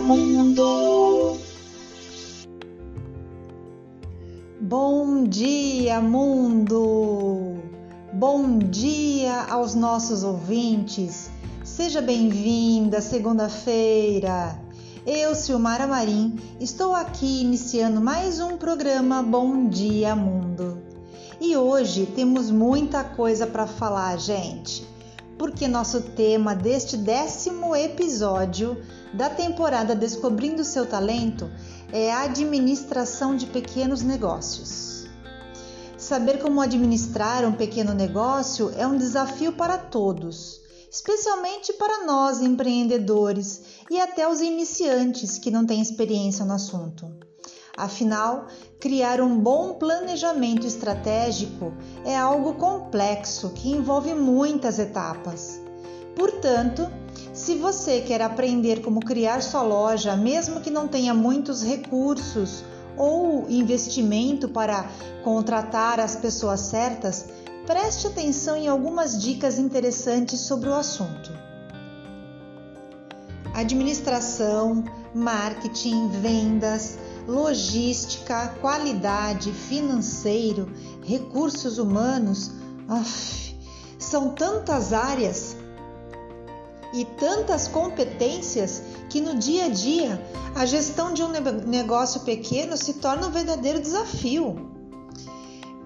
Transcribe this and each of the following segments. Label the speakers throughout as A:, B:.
A: Mundo!
B: Bom dia, mundo! Bom dia aos nossos ouvintes. Seja bem-vinda segunda-feira. Eu, Silmara Marim, estou aqui iniciando mais um programa Bom Dia Mundo. E hoje temos muita coisa para falar, gente porque nosso tema deste décimo episódio da temporada Descobrindo Seu Talento é a administração de pequenos negócios. Saber como administrar um pequeno negócio é um desafio para todos, especialmente para nós empreendedores e até os iniciantes que não têm experiência no assunto. Afinal, criar um bom planejamento estratégico é algo complexo que envolve muitas etapas. Portanto, se você quer aprender como criar sua loja, mesmo que não tenha muitos recursos ou investimento para contratar as pessoas certas, preste atenção em algumas dicas interessantes sobre o assunto. Administração, marketing, vendas, logística, qualidade, financeiro, recursos humanos. Uf, são tantas áreas e tantas competências que no dia a dia a gestão de um negócio pequeno se torna um verdadeiro desafio.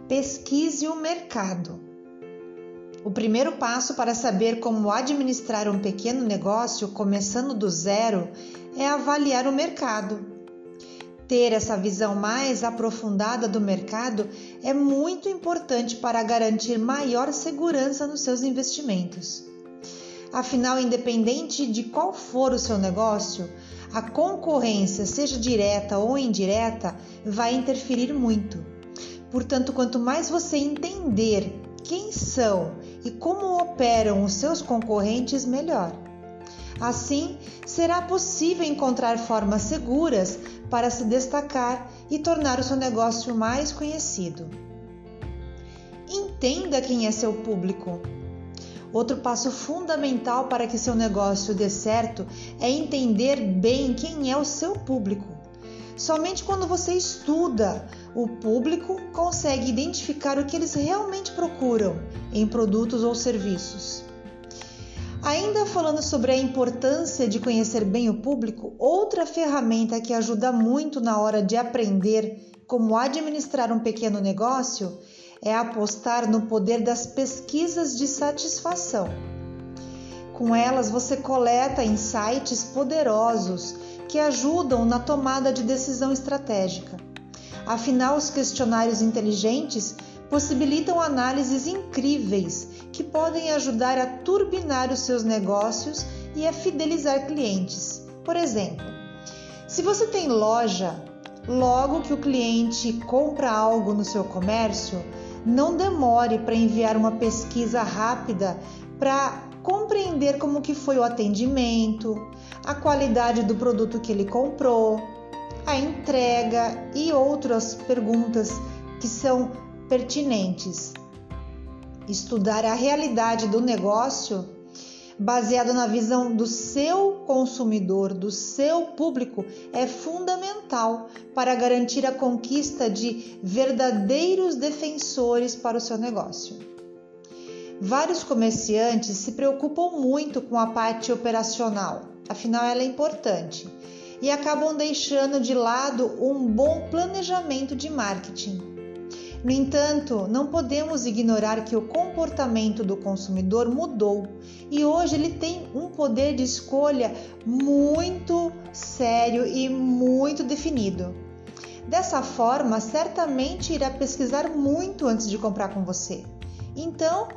B: Pesquise o mercado. O primeiro passo para saber como administrar um pequeno negócio, começando do zero, é avaliar o mercado. Ter essa visão mais aprofundada do mercado é muito importante para garantir maior segurança nos seus investimentos. Afinal, independente de qual for o seu negócio, a concorrência, seja direta ou indireta, vai interferir muito. Portanto, quanto mais você entender quem são e como operam os seus concorrentes, melhor. Assim, será possível encontrar formas seguras para se destacar e tornar o seu negócio mais conhecido. Entenda quem é seu público. Outro passo fundamental para que seu negócio dê certo é entender bem quem é o seu público. Somente quando você estuda o público consegue identificar o que eles realmente procuram em produtos ou serviços. Ainda falando sobre a importância de conhecer bem o público, outra ferramenta que ajuda muito na hora de aprender como administrar um pequeno negócio é apostar no poder das pesquisas de satisfação. Com elas, você coleta insights poderosos que ajudam na tomada de decisão estratégica. Afinal, os questionários inteligentes possibilitam análises incríveis que podem ajudar a turbinar os seus negócios e a fidelizar clientes. Por exemplo, se você tem loja, logo que o cliente compra algo no seu comércio, não demore para enviar uma pesquisa rápida para compreender como que foi o atendimento, a qualidade do produto que ele comprou, a entrega e outras perguntas que são pertinentes. Estudar a realidade do negócio baseado na visão do seu consumidor, do seu público, é fundamental para garantir a conquista de verdadeiros defensores para o seu negócio. Vários comerciantes se preocupam muito com a parte operacional, afinal ela é importante, e acabam deixando de lado um bom planejamento de marketing. No entanto, não podemos ignorar que o comportamento do consumidor mudou e hoje ele tem um poder de escolha muito sério e muito definido. Dessa forma, certamente irá pesquisar muito antes de comprar com você. Então,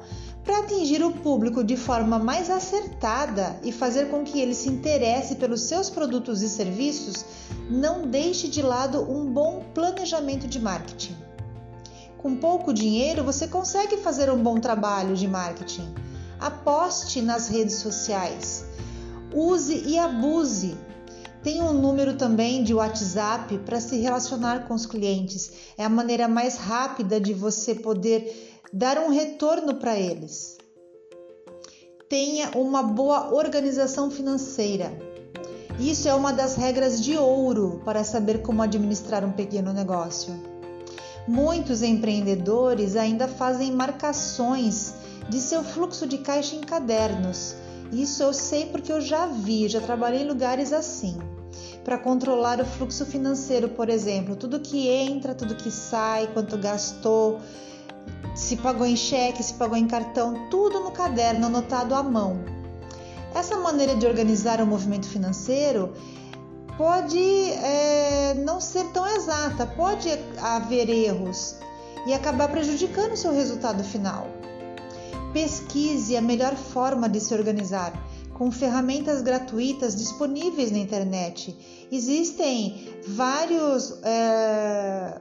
B: para atingir o público de forma mais acertada e fazer com que ele se interesse pelos seus produtos e serviços, não deixe de lado um bom planejamento de marketing. Com pouco dinheiro, você consegue fazer um bom trabalho de marketing. Aposte nas redes sociais. Use e abuse. Tem um número também de WhatsApp para se relacionar com os clientes. É a maneira mais rápida de você poder dar um retorno para eles. Tenha uma boa organização financeira. Isso é uma das regras de ouro para saber como administrar um pequeno negócio. Muitos empreendedores ainda fazem marcações de seu fluxo de caixa em cadernos. Isso eu sei porque eu já vi, já trabalhei em lugares assim. Para controlar o fluxo financeiro, por exemplo, tudo que entra, tudo que sai, quanto gastou, se pagou em cheque, se pagou em cartão, tudo no caderno anotado à mão. Essa maneira de organizar o movimento financeiro pode é, não ser tão exata, pode haver erros e acabar prejudicando o seu resultado final. Pesquise a melhor forma de se organizar com ferramentas gratuitas disponíveis na internet. Existem vários é,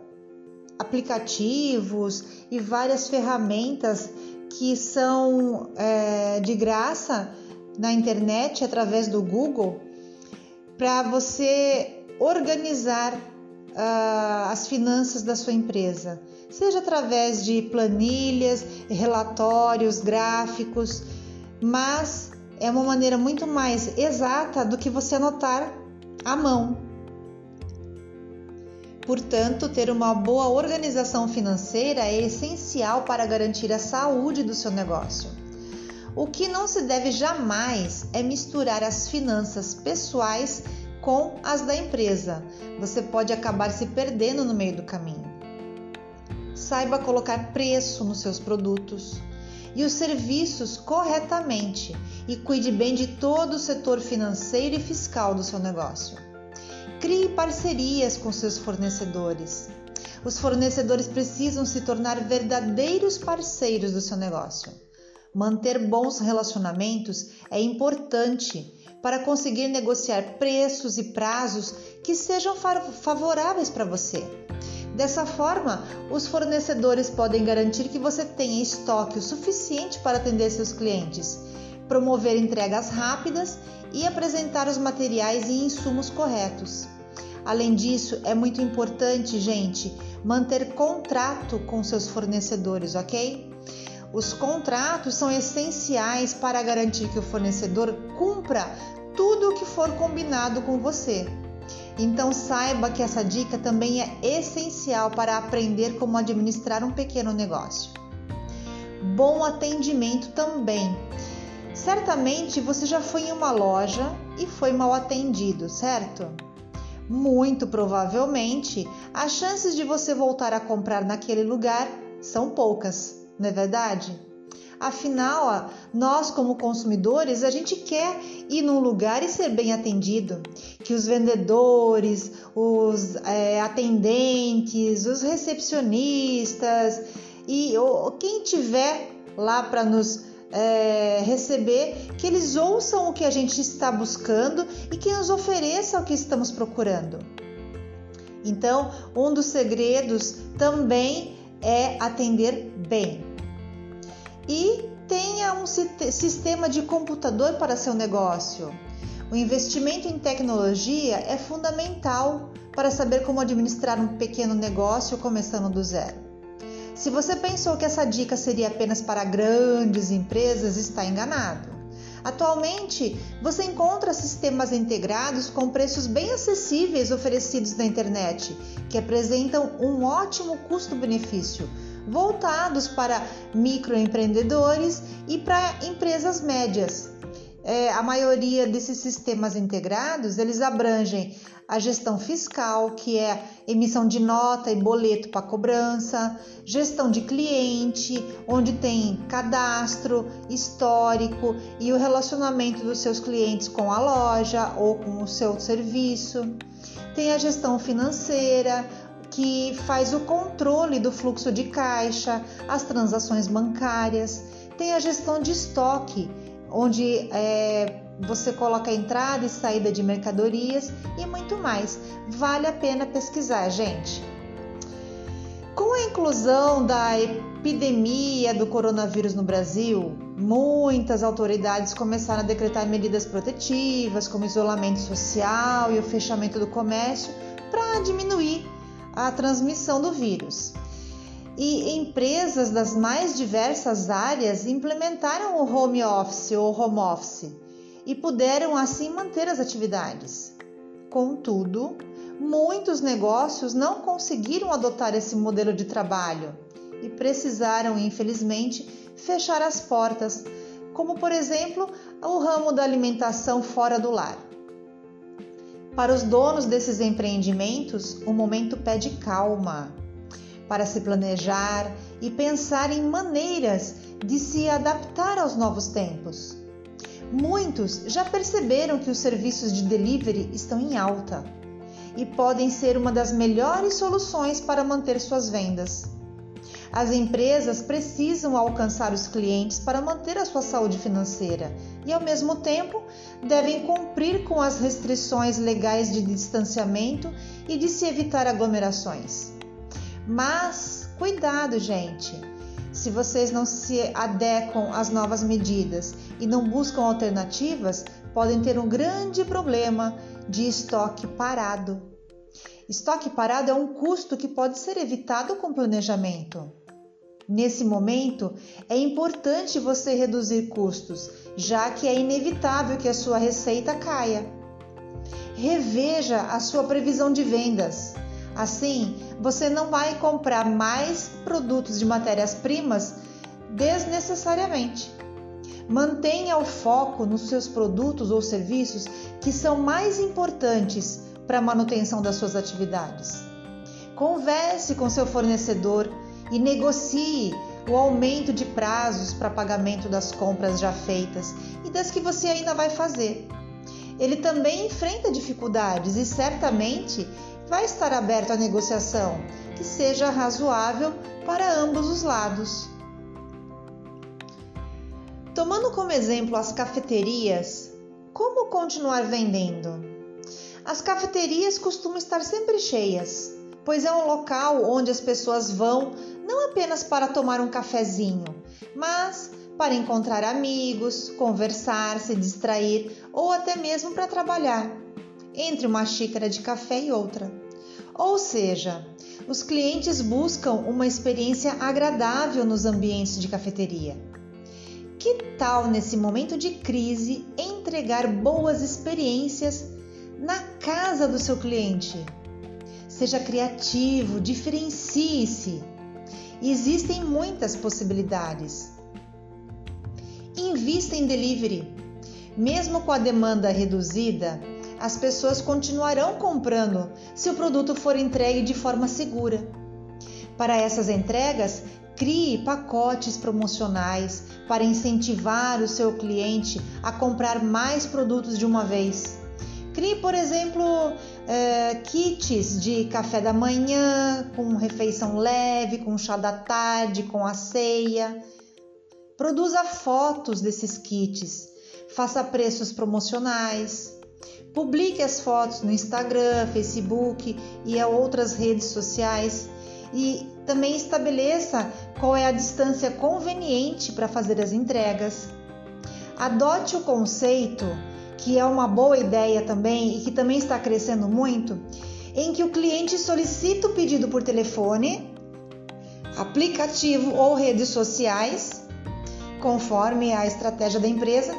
B: aplicativos e várias ferramentas que são é, de graça na internet através do Google para você organizar uh, as finanças da sua empresa, seja através de planilhas, relatórios, gráficos, mas é uma maneira muito mais exata do que você anotar à mão. Portanto, ter uma boa organização financeira é essencial para garantir a saúde do seu negócio. O que não se deve jamais é misturar as finanças pessoais com as da empresa. Você pode acabar se perdendo no meio do caminho. Saiba colocar preço nos seus produtos e os serviços corretamente e cuide bem de todo o setor financeiro e fiscal do seu negócio. Crie parcerias com seus fornecedores. Os fornecedores precisam se tornar verdadeiros parceiros do seu negócio. Manter bons relacionamentos é importante para conseguir negociar preços e prazos que sejam favoráveis para você. Dessa forma, os fornecedores podem garantir que você tenha estoque o suficiente para atender seus clientes, promover entregas rápidas e apresentar os materiais e insumos corretos. Além disso, é muito importante, gente, manter contrato com seus fornecedores, ok? Os contratos são essenciais para garantir que o fornecedor cumpra tudo o que for combinado com você. Então saiba que essa dica também é essencial para aprender como administrar um pequeno negócio. Bom atendimento também. Certamente você já foi em uma loja e foi mal atendido, certo? Muito provavelmente, as chances de você voltar a comprar naquele lugar são poucas, não é verdade? Afinal, nós como consumidores, a gente quer ir num lugar e ser bem atendido, que os vendedores, os é, atendentes, os recepcionistas e ou, quem tiver lá para nos é, receber, que eles ouçam o que a gente está buscando e que nos ofereça o que estamos procurando. Então, um dos segredos também é atender bem. E tenha um sistema de computador para seu negócio. O investimento em tecnologia é fundamental para saber como administrar um pequeno negócio começando do zero. Se você pensou que essa dica seria apenas para grandes empresas, está enganado. Atualmente, você encontra sistemas integrados com preços bem acessíveis oferecidos na internet, que apresentam um ótimo custo-benefício, voltados para microempreendedores e para empresas médias. É, a maioria desses sistemas integrados eles abrangem a gestão fiscal, que é emissão de nota e boleto para cobrança, gestão de cliente, onde tem cadastro, histórico e o relacionamento dos seus clientes com a loja ou com o seu serviço. Tem a gestão financeira, que faz o controle do fluxo de caixa, as transações bancárias. Tem a gestão de estoque, onde é, você coloca a entrada e saída de mercadorias e muito mais. Vale a pena pesquisar, gente. Com a inclusão da epidemia do coronavírus no Brasil, muitas autoridades começaram a decretar medidas protetivas, como isolamento social e o fechamento do comércio, para diminuir a transmissão do vírus. E empresas das mais diversas áreas implementaram o home office ou home office e puderam assim manter as atividades. Contudo, muitos negócios não conseguiram adotar esse modelo de trabalho e precisaram, infelizmente, fechar as portas, como por exemplo o ramo da alimentação fora do lar. Para os donos desses empreendimentos, o momento pede calma para se planejar e pensar em maneiras de se adaptar aos novos tempos. Muitos já perceberam que os serviços de delivery estão em alta e podem ser uma das melhores soluções para manter suas vendas. As empresas precisam alcançar os clientes para manter a sua saúde financeira e, ao mesmo tempo, devem cumprir com as restrições legais de distanciamento e de se evitar aglomerações. Mas cuidado, gente! Se vocês não se adequam às novas medidas e não buscam alternativas, podem ter um grande problema de estoque parado. Estoque parado é um custo que pode ser evitado com planejamento. Nesse momento, é importante você reduzir custos, já que é inevitável que a sua receita caia. Reveja a sua previsão de vendas. Assim, você não vai comprar mais produtos de matérias-primas desnecessariamente. Mantenha o foco nos seus produtos ou serviços que são mais importantes para a manutenção das suas atividades. Converse com seu fornecedor e negocie o aumento de prazos para pagamento das compras já feitas e das que você ainda vai fazer. Ele também enfrenta dificuldades e certamente vai estar aberto à negociação que seja razoável para ambos os lados. Tomando como exemplo as cafeterias, como continuar vendendo? As cafeterias costumam estar sempre cheias, pois é um local onde as pessoas vão não apenas para tomar um cafezinho, mas para encontrar amigos, conversar, se distrair ou até mesmo para trabalhar, entre uma xícara de café e outra. Ou seja, os clientes buscam uma experiência agradável nos ambientes de cafeteria. Que tal nesse momento de crise entregar boas experiências na casa do seu cliente. Seja criativo, diferencie-se. Existem muitas possibilidades. Invista em delivery. Mesmo com a demanda reduzida, as pessoas continuarão comprando se o produto for entregue de forma segura. Para essas entregas, crie pacotes promocionais para incentivar o seu cliente a comprar mais produtos de uma vez. Crie, por exemplo, é, kits de café da manhã, com refeição leve, com chá da tarde, com a ceia. Produza fotos desses kits, faça preços promocionais. Publique as fotos no Instagram, Facebook e outras redes sociais e também estabeleça qual é a distância conveniente para fazer as entregas. Adote o conceito que é uma boa ideia também e que também está crescendo muito, em que o cliente solicita o pedido por telefone, aplicativo ou redes sociais, conforme a estratégia da empresa,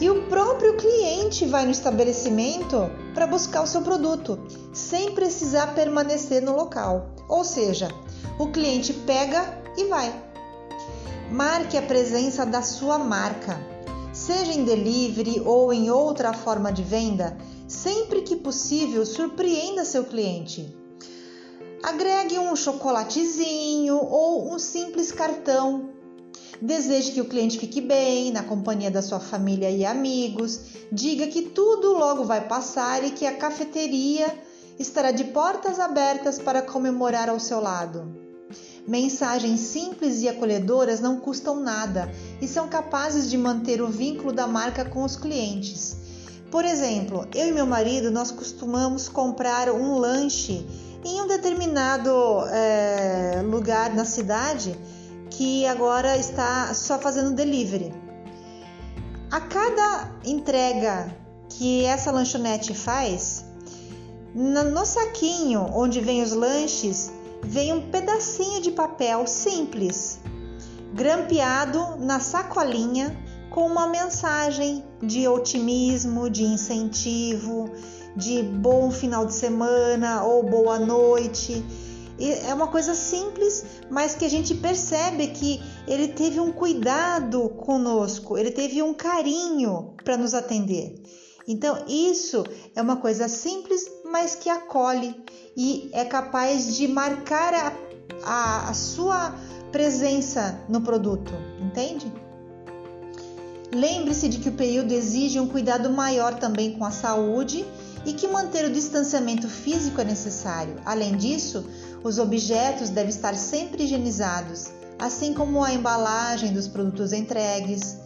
B: e o próprio cliente vai no estabelecimento para buscar o seu produto, sem precisar permanecer no local. Ou seja, o cliente pega e vai. Marque a presença da sua marca seja em delivery ou em outra forma de venda, sempre que possível, surpreenda seu cliente. Agregue um chocolatezinho ou um simples cartão. Deseje que o cliente fique bem, na companhia da sua família e amigos. Diga que tudo logo vai passar e que a cafeteria estará de portas abertas para comemorar ao seu lado. Mensagens simples e acolhedoras não custam nada e são capazes de manter o vínculo da marca com os clientes. Por exemplo, eu e meu marido nós costumamos comprar um lanche em um determinado é, lugar na cidade que agora está só fazendo delivery. A cada entrega que essa lanchonete faz, no saquinho onde vem os lanches, vem um pedacinho de papel simples, grampeado na sacolinha com com uma mensagem de otimismo, de incentivo, de bom final de semana ou boa noite. E é uma coisa simples, mas que a gente percebe que ele teve um cuidado conosco, ele teve um carinho para nos atender. Então, isso é uma coisa simples, mas que acolhe e é capaz de marcar a, a, a sua presença no produto, entende? Lembre-se de que o período exige um cuidado maior também com a saúde e que manter o distanciamento físico é necessário. Além disso, os objetos devem estar sempre higienizados, assim como a embalagem dos produtos entregues.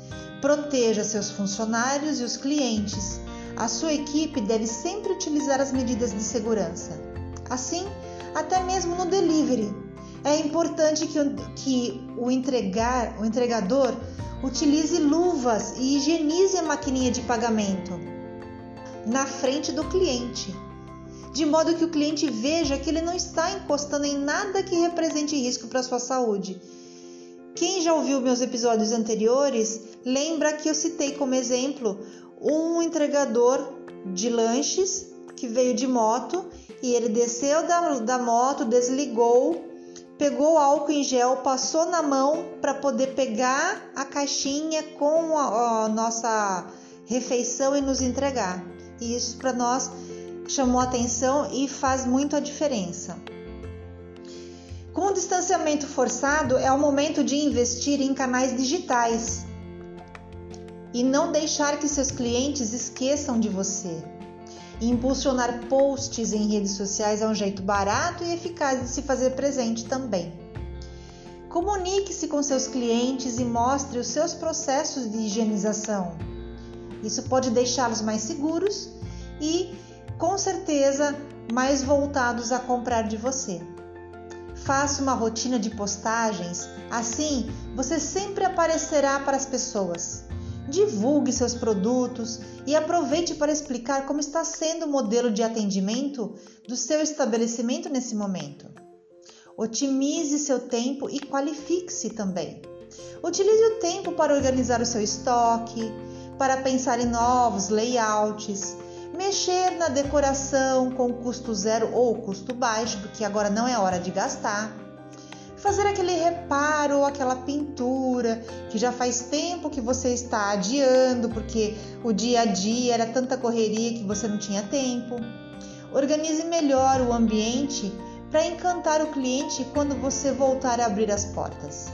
B: Proteja seus funcionários e os clientes. A sua equipe deve sempre utilizar as medidas de segurança. Assim, até mesmo no delivery, é importante que, que o, entregar, o entregador utilize luvas e higienize a maquininha de pagamento na frente do cliente, de modo que o cliente veja que ele não está encostando em nada que represente risco para sua saúde. Quem já ouviu meus episódios anteriores lembra que eu citei como exemplo um entregador de lanches que veio de moto e ele desceu da, da moto, desligou pegou álcool em gel, passou na mão para poder pegar a caixinha com a, a, nossa refeição e nos entregar. E isso para nós chamou atenção e faz muito a diferença. Com o distanciamento forçado, é o momento de investir em canais digitais e não deixar que seus clientes esqueçam de você. E impulsionar posts em redes sociais é um jeito barato e eficaz de se fazer presente também. Comunique-se com seus clientes e mostre os seus processos de higienização. Isso pode deixá-los mais seguros e, com certeza, mais voltados a comprar de você. Faça uma rotina de postagens, assim você sempre aparecerá para as pessoas. Divulgue seus produtos e aproveite para explicar como está sendo o modelo de atendimento do seu estabelecimento nesse momento. Otimize seu tempo e qualifique-se também. Utilize o tempo para organizar o seu estoque, para pensar em novos layouts, mexer na decoração com custo zero ou custo baixo, porque agora não é hora de gastar fazer aquele reparo ou aquela pintura que já faz tempo que você está adiando porque o dia a dia era tanta correria que você não tinha tempo. Organize melhor o ambiente para encantar o cliente quando você voltar a abrir as portas.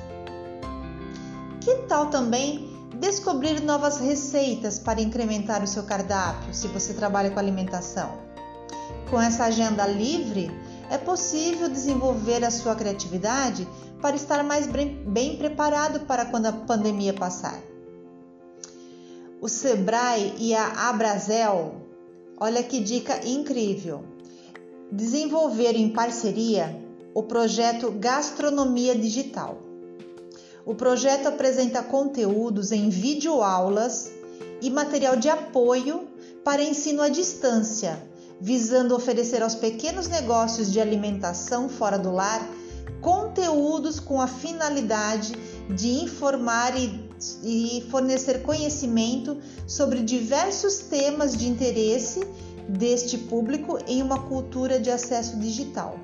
B: Que tal também descobrir novas receitas para incrementar o seu cardápio se você trabalha com alimentação? Com essa agenda livre, é possível desenvolver a sua criatividade para estar mais bem preparado para quando a pandemia passar. O Sebrae e a Abrazel, olha que dica incrível! Desenvolveram em parceria o projeto Gastronomia Digital. O projeto apresenta conteúdos em videoaulas e material de apoio para ensino à distância visando oferecer aos pequenos negócios de alimentação fora do lar conteúdos com a finalidade de informar e, fornecer conhecimento sobre diversos temas de interesse deste público em uma cultura de acesso digital.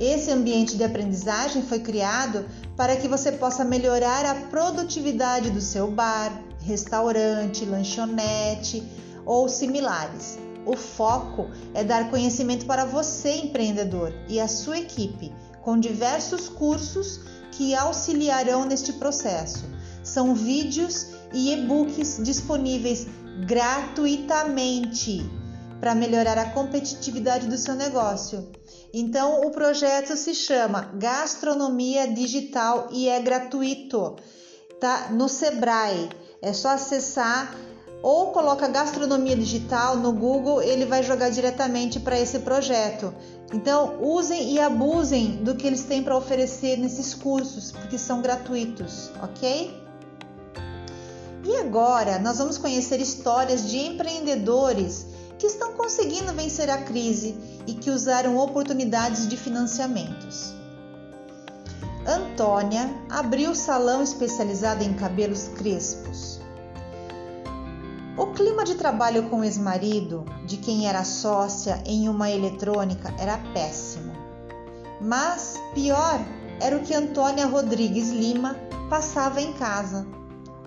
B: Esse ambiente de aprendizagem foi criado para que você possa melhorar a produtividade do seu bar, restaurante, lanchonete ou similares o foco é dar conhecimento para você, empreendedor, e a sua equipe, com diversos cursos que auxiliarão neste processo. São vídeos e e-books disponíveis gratuitamente para melhorar a competitividade do seu negócio. Então, o projeto se chama Gastronomia Digital e é gratuito. Tá no Sebrae. É só acessar ou coloca gastronomia digital no Google, ele vai jogar diretamente para esse projeto. Então, usem e abusem do que eles têm para oferecer nesses cursos, porque são gratuitos, ok? E agora nós vamos conhecer histórias de empreendedores que estão conseguindo vencer a crise e que usaram oportunidades de financiamentos. Antônia abriu salão especializado em cabelos crespos O clima de trabalho com o ex-marido, de quem era sócia em uma eletrônica, era péssimo. Mas pior era o que Antônia Rodrigues Lima passava em casa,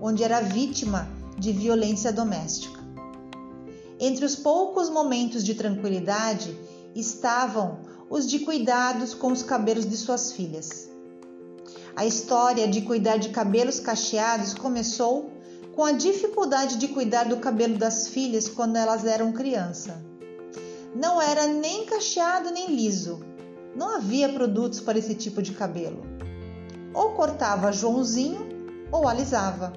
B: onde era vítima de violência doméstica. Entre os poucos momentos de tranquilidade estavam os de cuidados com os cabelos de suas filhas. A história de cuidar de cabelos cacheados começou com a dificuldade de cuidar do cabelo das filhas quando elas eram criança. Não era nem cacheado nem liso. Não havia produtos para esse tipo de cabelo. Ou cortava Joãozinho ou alisava.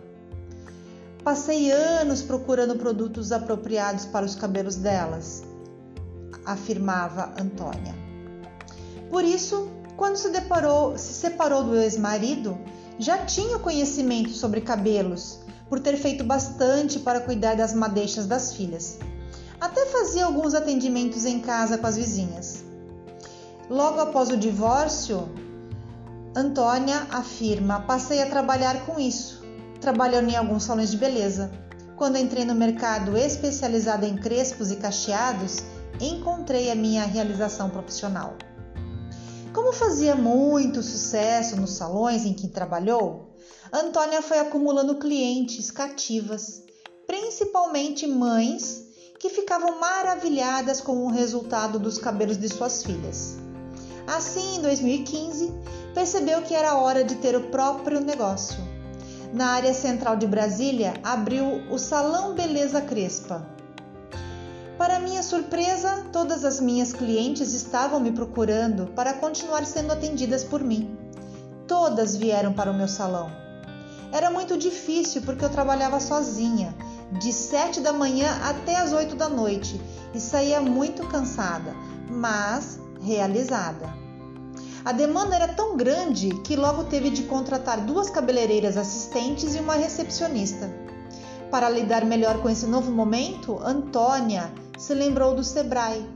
B: Passei anos procurando produtos apropriados para os cabelos delas, afirmava Antônia. Por isso, quando se deparou, se separou do ex-marido, já tinha conhecimento sobre cabelos, por ter feito bastante para cuidar das madeixas das filhas. Até fazia alguns atendimentos em casa com as vizinhas. Logo após o divórcio, Antônia afirma: passei a trabalhar com isso, trabalhando em alguns salões de beleza. Quando entrei no mercado especializado em crespos e cacheados, encontrei a minha realização profissional. Como fazia muito sucesso nos salões em que trabalhou, Antônia foi acumulando clientes cativas, principalmente mães que ficavam maravilhadas com o resultado dos cabelos de suas filhas. Assim, em 2015, percebeu que era hora de ter o próprio negócio. Na área central de Brasília, abriu o Salão Beleza Crespa. Para minha surpresa, todas as minhas clientes estavam me procurando para continuar sendo atendidas por mim. Todas vieram para o meu salão. Era muito difícil porque eu trabalhava sozinha, de 7 da manhã até as 8 da noite e saía muito cansada, mas realizada. A demanda era tão grande que logo teve de contratar duas cabeleireiras assistentes e uma recepcionista. Para lidar melhor com esse novo momento, Antônia se lembrou do Sebrae,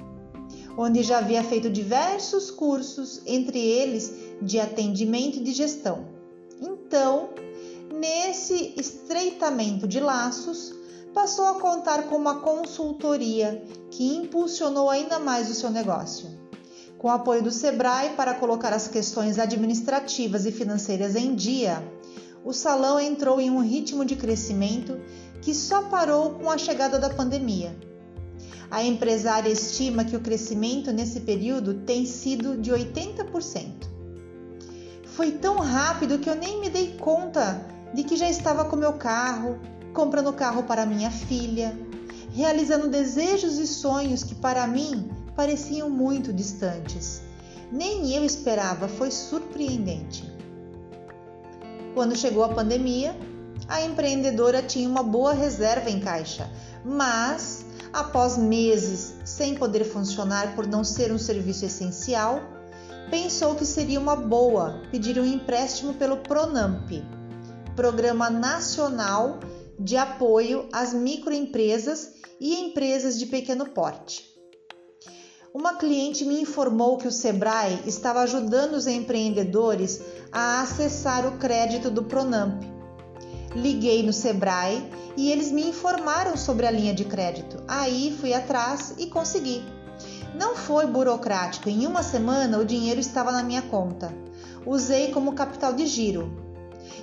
B: onde já havia feito diversos cursos, entre eles de atendimento e de gestão. Então, nesse estreitamento de laços, passou a contar com uma consultoria que impulsionou ainda mais o seu negócio. Com o apoio do Sebrae para colocar as questões administrativas e financeiras em dia, o salão entrou em um ritmo de crescimento que só parou com a chegada da pandemia. A empresária estima que o crescimento nesse período tem sido de 80%. Foi tão rápido que eu nem me dei conta de que já estava com meu carro, comprando carro para minha filha, realizando desejos e sonhos que para mim pareciam muito distantes. Nem eu esperava, foi surpreendente. Quando chegou a pandemia, a empreendedora tinha uma boa reserva em caixa, mas após meses sem poder funcionar por não ser um serviço essencial, pensou que seria uma boa pedir um empréstimo pelo Pronamp, Programa Nacional de Apoio às Microempresas e Empresas de Pequeno Porte. Uma cliente me informou que o Sebrae estava ajudando os empreendedores a acessar o crédito do Pronamp. Liguei no Sebrae e eles me informaram sobre a linha de crédito. Aí fui atrás e consegui. Não foi burocrático, em uma semana o dinheiro estava na minha conta. Usei como capital de giro.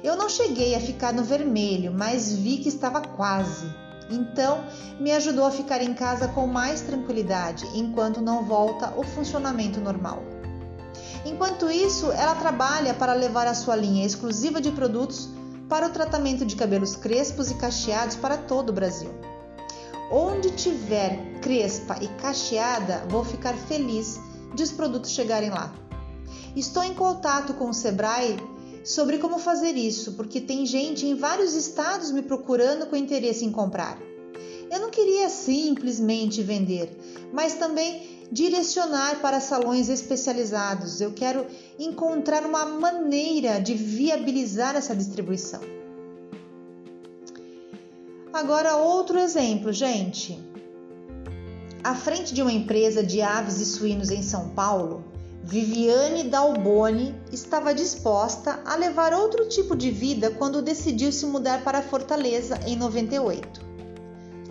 B: Eu não cheguei a ficar no vermelho, mas vi que estava quase. Então, me ajudou a ficar em casa com mais tranquilidade enquanto não volta o funcionamento normal. Enquanto isso, ela trabalha para levar a sua linha exclusiva de produtos para o tratamento de cabelos crespos e cacheados para todo o Brasil. Onde tiver crespa e cacheada, vou ficar feliz de os produtos chegarem lá. Estou em contato com o Sebrae sobre como fazer isso, porque tem gente em vários estados me procurando com interesse em comprar. Eu não queria simplesmente vender, mas também direcionar para salões especializados. Eu quero encontrar uma maneira de viabilizar essa distribuição. Agora, outro exemplo, gente. À frente de uma empresa de aves e suínos em São Paulo, Viviane Dalboni estava disposta a levar outro tipo de vida quando decidiu se mudar para Fortaleza em 98.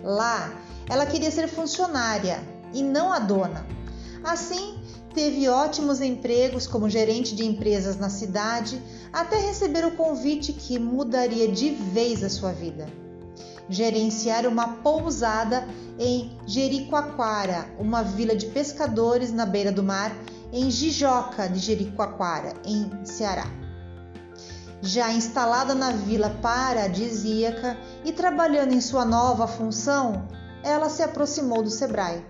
B: Lá, ela queria ser funcionária e não a dona. Assim, teve ótimos empregos como gerente de empresas na cidade, até receber o convite que mudaria de vez a sua vida. Gerenciar uma pousada em Jericoacoara, uma vila de pescadores na beira do mar, em Jijoca de Jericoacoara, em Ceará. Já instalada na vila paradisíaca e trabalhando em sua nova função, ela se aproximou do Sebrae.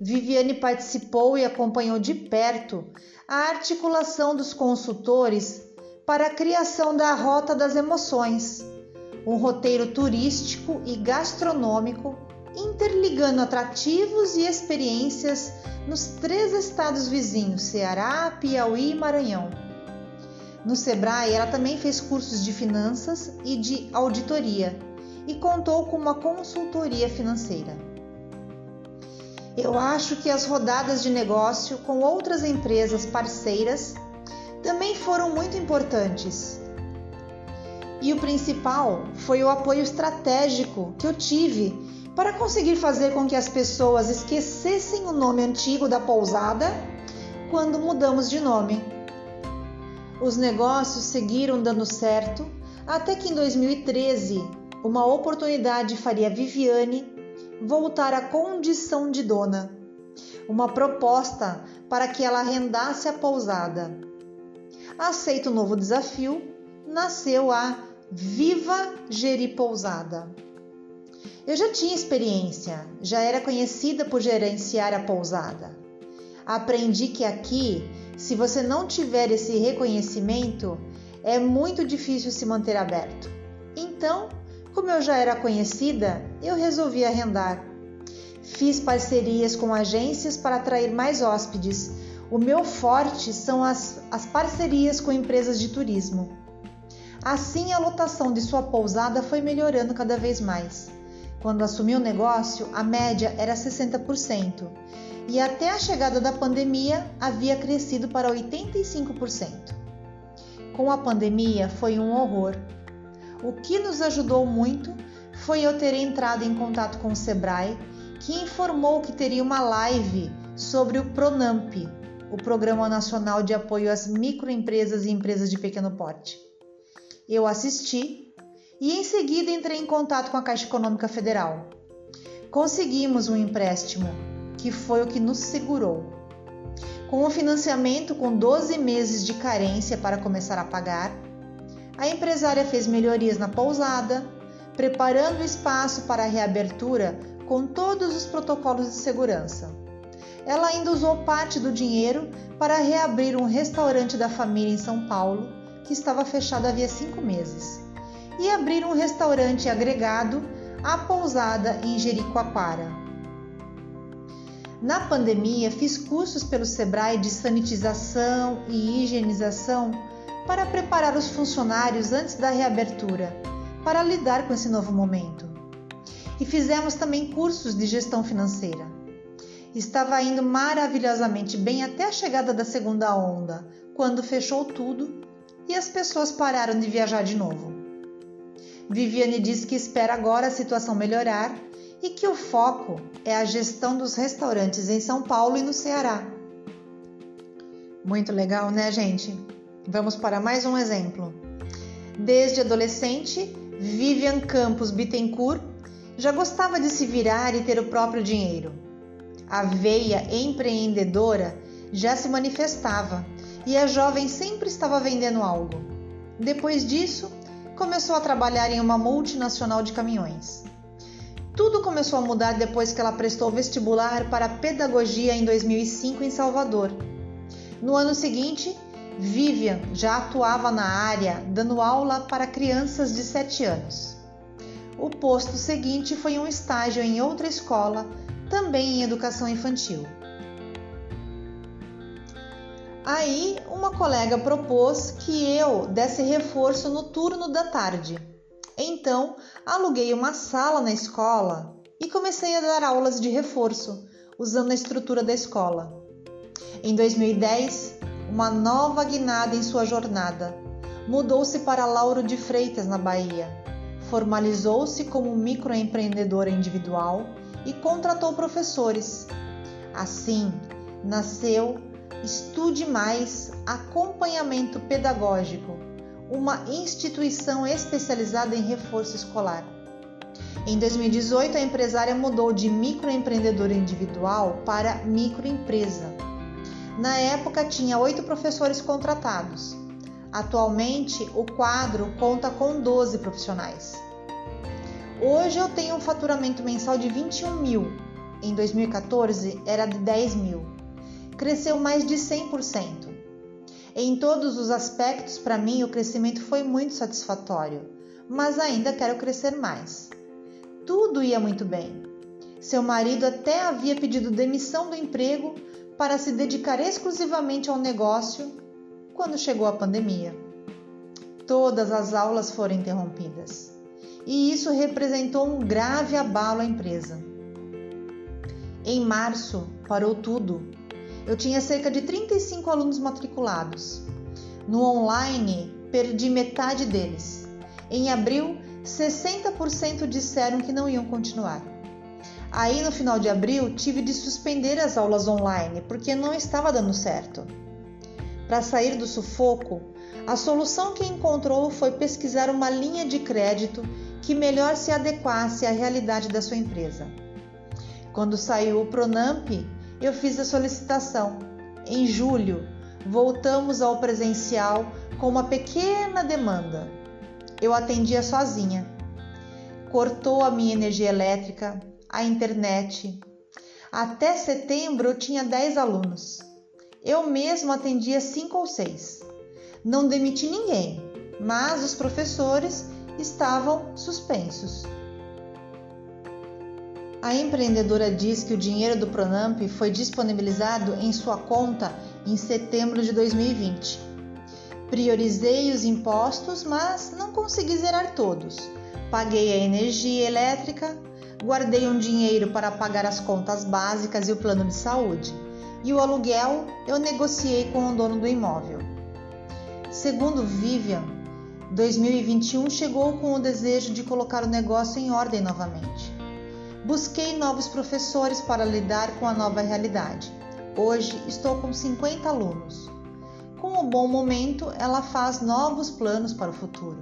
B: Viviane participou e acompanhou de perto a articulação dos consultores para a criação da Rota das Emoções, um roteiro turístico e gastronômico interligando atrativos e experiências nos três estados vizinhos, Ceará, Piauí e Maranhão. No Sebrae, ela também fez cursos de finanças e de auditoria e contou com uma consultoria financeira. Eu acho que as rodadas de negócio com outras empresas parceiras também foram muito importantes. E o principal foi o apoio estratégico que eu tive para conseguir fazer com que as pessoas esquecessem o nome antigo da pousada quando mudamos de nome. Os negócios seguiram dando certo até que em 2013 uma oportunidade faria Viviane voltar à condição de dona. Uma proposta para que ela arrendasse a pousada. Aceito o novo desafio, nasceu a Viva Geri Pousada. Eu já tinha experiência, já era conhecida por gerenciar a pousada. Aprendi que aqui, se você não tiver esse reconhecimento, é muito difícil se manter aberto. Então, como eu já era conhecida, eu resolvi arrendar. Fiz parcerias com agências para atrair mais hóspedes. O meu forte são as, as parcerias com empresas de turismo. Assim, a lotação de sua pousada foi melhorando cada vez mais. Quando assumi o negócio, a média era 60% e até a chegada da pandemia havia crescido para 85%. Com a pandemia foi um horror. O que nos ajudou muito foi eu ter entrado em contato com o Sebrae, que informou que teria uma live sobre o Pronamp, o Programa Nacional de Apoio às Microempresas e Empresas de Pequeno Porte. Eu assisti e em seguida entrei em contato com a Caixa Econômica Federal. Conseguimos um empréstimo, que foi o que nos segurou. Com o financiamento com 12 meses de carência para começar a pagar, a empresária fez melhorias na pousada, preparando o espaço para a reabertura com todos os protocolos de segurança. Ela ainda usou parte do dinheiro para reabrir um restaurante da família em São Paulo, que estava fechado havia cinco meses e abrir um restaurante agregado à pousada em Jericoacoara. Na pandemia, fiz cursos pelo Sebrae de sanitização e higienização para preparar os funcionários antes da reabertura, para lidar com esse novo momento. E fizemos também cursos de gestão financeira. Estava indo maravilhosamente bem até a chegada da segunda onda, quando fechou tudo e as pessoas pararam de viajar de novo. Viviane diz que espera agora a situação melhorar e que o foco é a gestão dos restaurantes em São Paulo e no Ceará. Muito legal, né, gente? Vamos para mais um exemplo. Desde adolescente, Vivian Campos Bittencourt já gostava de se virar e ter o próprio dinheiro. A veia empreendedora já se manifestava e a jovem sempre estava vendendo algo. Depois disso, começou a trabalhar em uma multinacional de caminhões. Tudo começou a mudar depois que ela prestou vestibular para pedagogia em 2005 em Salvador. No ano seguinte, Vivian já atuava na área, dando aula para crianças de 7 anos. O posto seguinte foi um estágio em outra escola, também em educação infantil. Aí, uma colega propôs que eu desse reforço no turno da tarde. Então, aluguei uma sala na escola e comecei a dar aulas de reforço, usando a estrutura da escola. Em 2010, uma nova guinada em sua jornada. Mudou-se para Lauro de Freitas, na Bahia. formalizou-se como microempreendedora individual e contratou professores. Assim, nasceu Estude Mais Acompanhamento Pedagógico, uma instituição especializada em reforço escolar. Em 2018, a empresária mudou de microempreendedora individual para microempresa. Na época, tinha oito professores contratados. Atualmente, o quadro conta com 12 profissionais. Hoje eu tenho um faturamento mensal de 21 mil. Em 2014 era de 10 mil. Cresceu mais de 100%. Em todos os aspectos, para mim, o crescimento foi muito satisfatório, mas ainda quero crescer mais. Tudo ia muito bem. Seu marido até havia pedido demissão do emprego para se dedicar exclusivamente ao negócio quando chegou a pandemia. Todas as aulas foram interrompidas e isso representou um grave abalo à empresa. Em março, parou tudo. Eu tinha cerca de 35 alunos matriculados. No online, perdi metade deles. Em abril, 60% disseram que não iam continuar. Aí, no final de abril, tive de suspender as aulas online porque não estava dando certo. Para sair do sufoco, a solução que encontrou foi pesquisar uma linha de crédito que melhor se adequasse à realidade da sua empresa. Quando saiu o Pronamp, eu fiz a solicitação. Em julho, voltamos ao presencial com uma pequena demanda eu atendia sozinha. Cortou a minha energia elétrica, a internet. Até setembro eu tinha 10 alunos. Eu mesmo atendia 5 ou 6. Não demiti ninguém, mas os professores estavam suspensos. A empreendedora diz que o dinheiro do Pronamp foi disponibilizado em sua conta em setembro de 2020 Priorizei os impostos, mas não consegui zerar todos. Paguei a energia elétrica, guardei um dinheiro para pagar as contas básicas e o plano de saúde. E o aluguel eu negociei com o dono do imóvel. Segundo Vivian, 2021 chegou com o desejo de colocar o negócio em ordem novamente. Busquei novos professores para lidar com a nova realidade. Hoje estou com 50 alunos. Com o bom momento, ela faz novos planos para o futuro.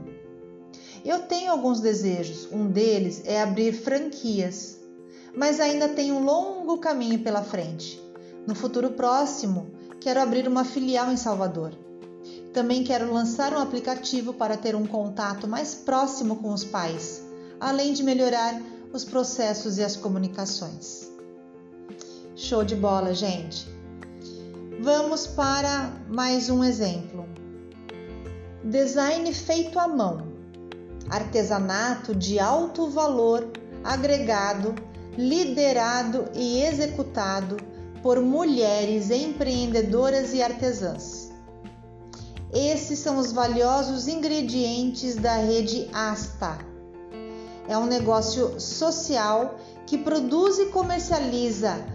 B: Eu tenho alguns desejos, um deles é abrir franquias, mas ainda tenho um longo caminho pela frente. No futuro próximo, quero abrir uma filial em Salvador. Também quero lançar um aplicativo para ter um contato mais próximo com os pais, além de melhorar os processos e as comunicações. Show de bola, gente! Vamos para mais um exemplo. Design feito à mão. Artesanato de alto valor agregado, liderado e executado por mulheres empreendedoras e artesãs. Esses são os valiosos ingredientes da rede Asta. É um negócio social que produz e comercializa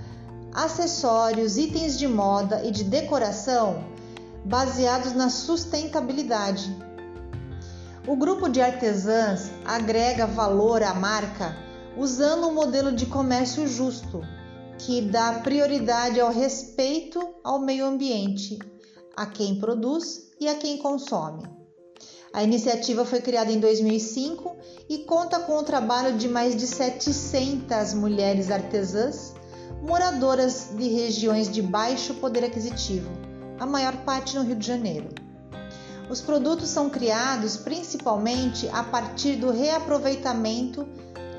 B: acessórios, itens de moda e de decoração baseados na sustentabilidade. O grupo de artesãs agrega valor à marca usando um modelo de comércio justo, que dá prioridade ao respeito ao meio ambiente, a quem produz e a quem consome. A iniciativa foi criada em 2005 e conta com o trabalho de mais de 700 mulheres artesãs moradoras de regiões de baixo poder aquisitivo, a maior parte no Rio de Janeiro. Os produtos são criados principalmente a partir do reaproveitamento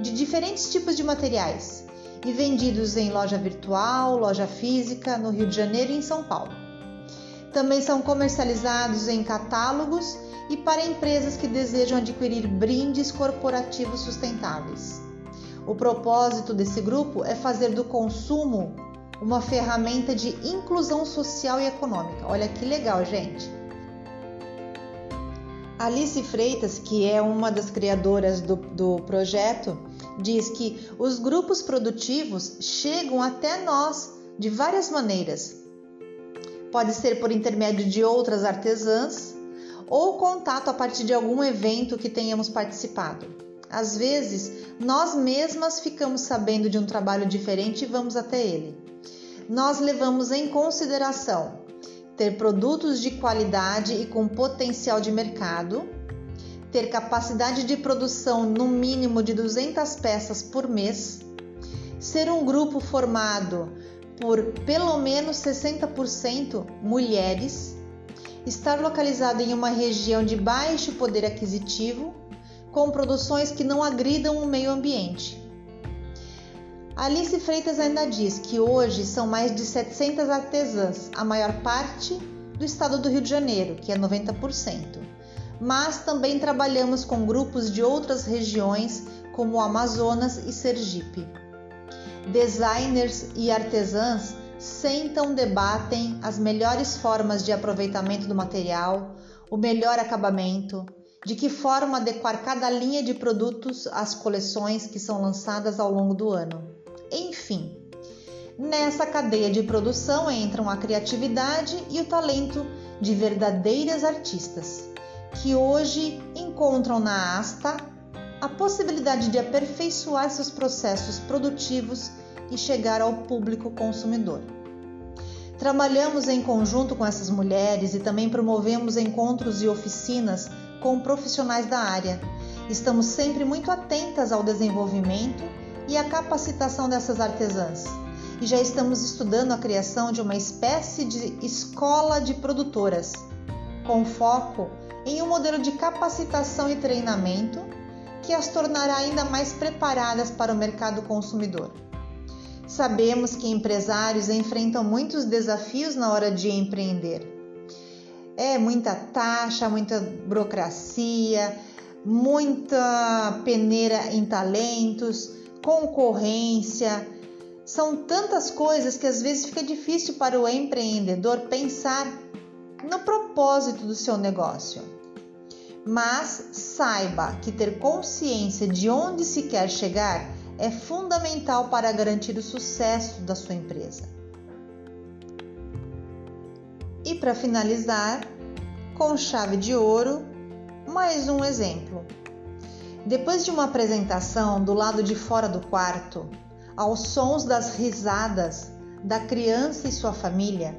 B: de diferentes tipos de materiais e vendidos em loja virtual, loja física no Rio de Janeiro e em São Paulo. Também são comercializados em catálogos e para empresas que desejam adquirir brindes corporativos sustentáveis. O propósito desse grupo é fazer do consumo uma ferramenta de inclusão social e econômica. Olha que legal, gente! Alice Freitas, que é uma das criadoras do, do projeto, diz que os grupos produtivos chegam até nós de várias maneiras. Pode ser por intermédio de outras artesãs ou contato a partir de algum evento que tenhamos participado. Às vezes, nós mesmas ficamos sabendo de um trabalho diferente e vamos até ele. Nós levamos em consideração ter produtos de qualidade e com potencial de mercado, ter capacidade de produção no mínimo de 200 peças por mês, ser um grupo formado por pelo menos 60% mulheres, estar localizado em uma região de baixo poder aquisitivo, com produções que não agridam o meio ambiente. Alice Freitas ainda diz que hoje são mais de 700 artesãs, a maior parte do estado do Rio de Janeiro, que é 90%. Mas também trabalhamos com grupos de outras regiões, como Amazonas e Sergipe. Designers e artesãs sentam, debatem as melhores formas de aproveitamento do material, o melhor acabamento, de que forma adequar cada linha de produtos às coleções que são lançadas ao longo do ano. Enfim, nessa cadeia de produção entram a criatividade e o talento de verdadeiras artistas, que hoje encontram na Asta a possibilidade de aperfeiçoar seus processos produtivos e chegar ao público consumidor. Trabalhamos em conjunto com essas mulheres e também promovemos encontros e oficinas com profissionais da área. Estamos sempre muito atentas ao desenvolvimento e a capacitação dessas artesãs. E já estamos estudando a criação de uma espécie de escola de produtoras, com foco em um modelo de capacitação e treinamento que as tornará ainda mais preparadas para o mercado consumidor. Sabemos que empresários enfrentam muitos desafios na hora de empreender. É muita taxa, muita burocracia, muita peneira em talentos, concorrência. São tantas coisas que às vezes fica difícil para o empreendedor pensar no propósito do seu negócio. Mas saiba que ter consciência de onde se quer chegar é fundamental para garantir o sucesso da sua empresa. E para finalizar, com chave de ouro, mais um exemplo. Depois de uma apresentação do lado de fora do quarto, aos sons das risadas da criança e sua família,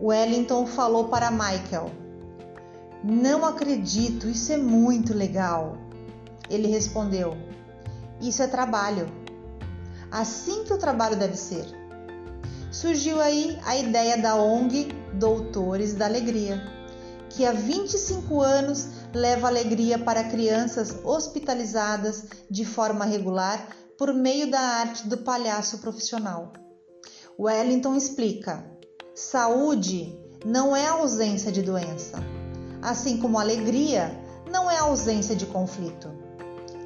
B: Wellington falou para Michael: Não acredito, isso é muito legal. Ele respondeu: Isso é trabalho. Assim que o trabalho deve ser. Surgiu aí a ideia da ONG Doutores da Alegria, que há 25 anos leva alegria para crianças hospitalizadas de forma regular por meio da arte do palhaço profissional. Wellington explica: saúde não é ausência de doença, assim como alegria não é ausência de conflito.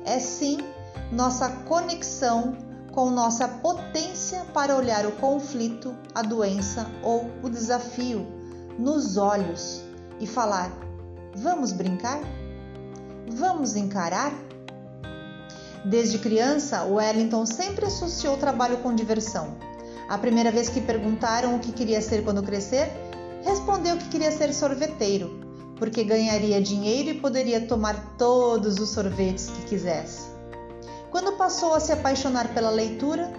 B: É sim nossa conexão com nossa potência para olhar o conflito, a doença ou o desafio nos olhos e falar: Vamos brincar? Vamos encarar? Desde criança, Wellington sempre associou o trabalho com diversão. A primeira vez que perguntaram o que queria ser quando crescer, respondeu que queria ser sorveteiro, porque ganharia dinheiro e poderia tomar todos os sorvetes que quisesse. Quando passou a se apaixonar pela leitura,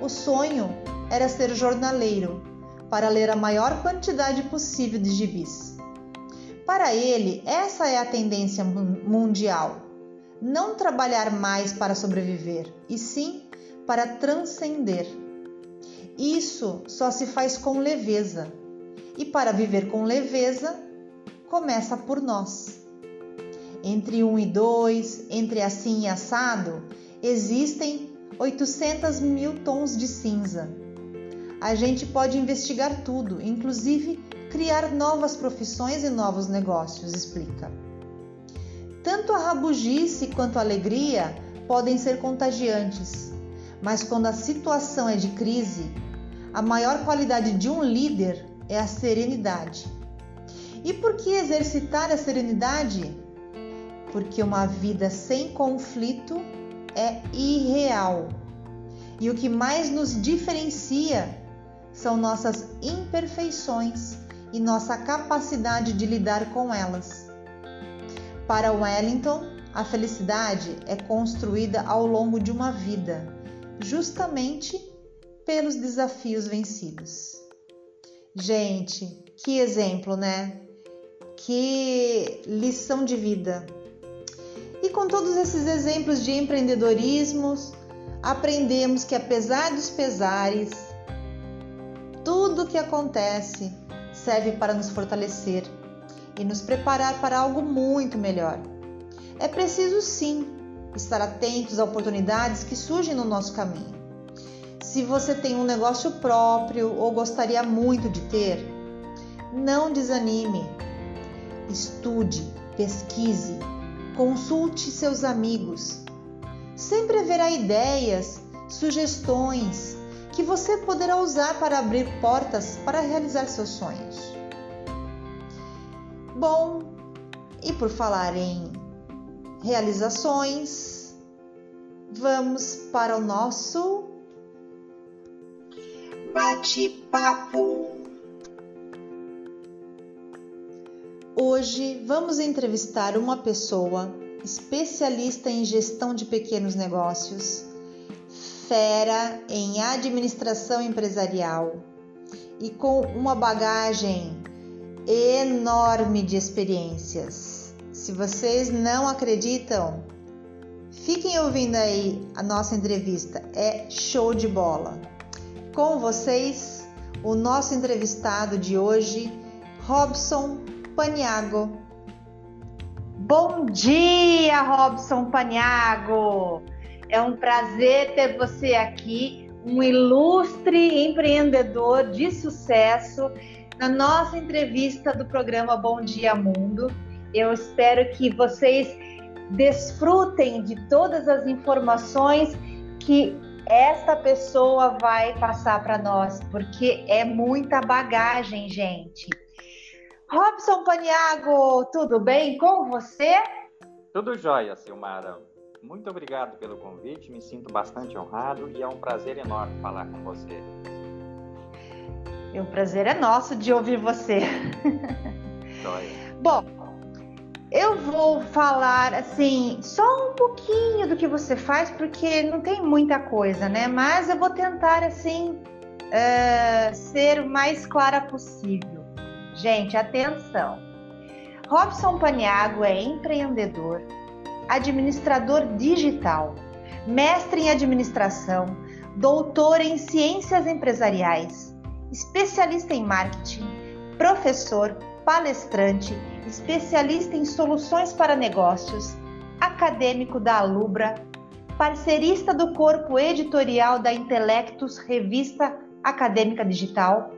B: o sonho era ser jornaleiro, para ler a maior quantidade possível de gibis. Para ele, essa é a tendência mundial. Não trabalhar mais para sobreviver, e sim para transcender. Isso só se faz com leveza. E para viver com leveza, começa por nós. Entre um e dois, entre assim e assado, existem 800 mil tons de cinza. A gente pode investigar tudo, inclusive criar novas profissões e novos negócios, explica. Tanto a rabugice quanto a alegria podem ser contagiantes, mas quando a situação é de crise, a maior qualidade de um líder é a serenidade. E por que exercitar a serenidade? Porque uma vida sem conflito é irreal. E o que mais nos diferencia são nossas imperfeições e nossa capacidade de lidar com elas. Para Wellington, A felicidade é construída ao longo de uma vida, justamente pelos desafios vencidos. Gente, que exemplo, né? Que lição de vida. E com todos esses exemplos de empreendedorismo, aprendemos que apesar dos pesares, tudo que acontece serve para nos fortalecer e nos preparar para algo muito melhor. É preciso sim estar atentos a oportunidades que surgem no nosso caminho. Se você tem um negócio próprio ou gostaria muito de ter, não desanime. Estude, pesquise, consulte seus amigos. Sempre haverá ideias, sugestões que você poderá usar para abrir portas para realizar seus sonhos. Bom, e por falar em realizações, vamos para o nosso
A: bate-papo.
B: Hoje vamos entrevistar uma pessoa especialista em gestão de pequenos negócios, fera em administração empresarial e com uma bagagem enorme de experiências. Se vocês não acreditam, fiquem ouvindo aí a nossa entrevista, é show de bola. Com vocês, o nosso entrevistado de hoje, Robson Paniago. Bom dia, Robson Paniago! É um prazer ter você aqui, um ilustre empreendedor de sucesso na nossa entrevista do programa Bom Dia Mundo. Eu espero que vocês desfrutem de todas as informações que esta pessoa vai passar para nós, porque é muita bagagem, gente. Robson Paniago, tudo bem com você?
C: Tudo jóia, Silmara. Muito obrigado pelo convite, me sinto bastante honrado e é um prazer enorme falar com você.
B: O prazer é nosso de ouvir você. Bom, eu vou falar assim, só um pouquinho do que você faz, porque não tem muita coisa, né? Mas eu vou tentar assim uh, ser o mais clara possível. Gente, atenção! Robson Paniago é empreendedor, administrador digital, mestre em administração, doutor em ciências empresariais especialista em marketing, professor, palestrante, especialista em soluções para negócios, acadêmico da Alubra, parcerista do corpo editorial da Intelectus Revista Acadêmica Digital,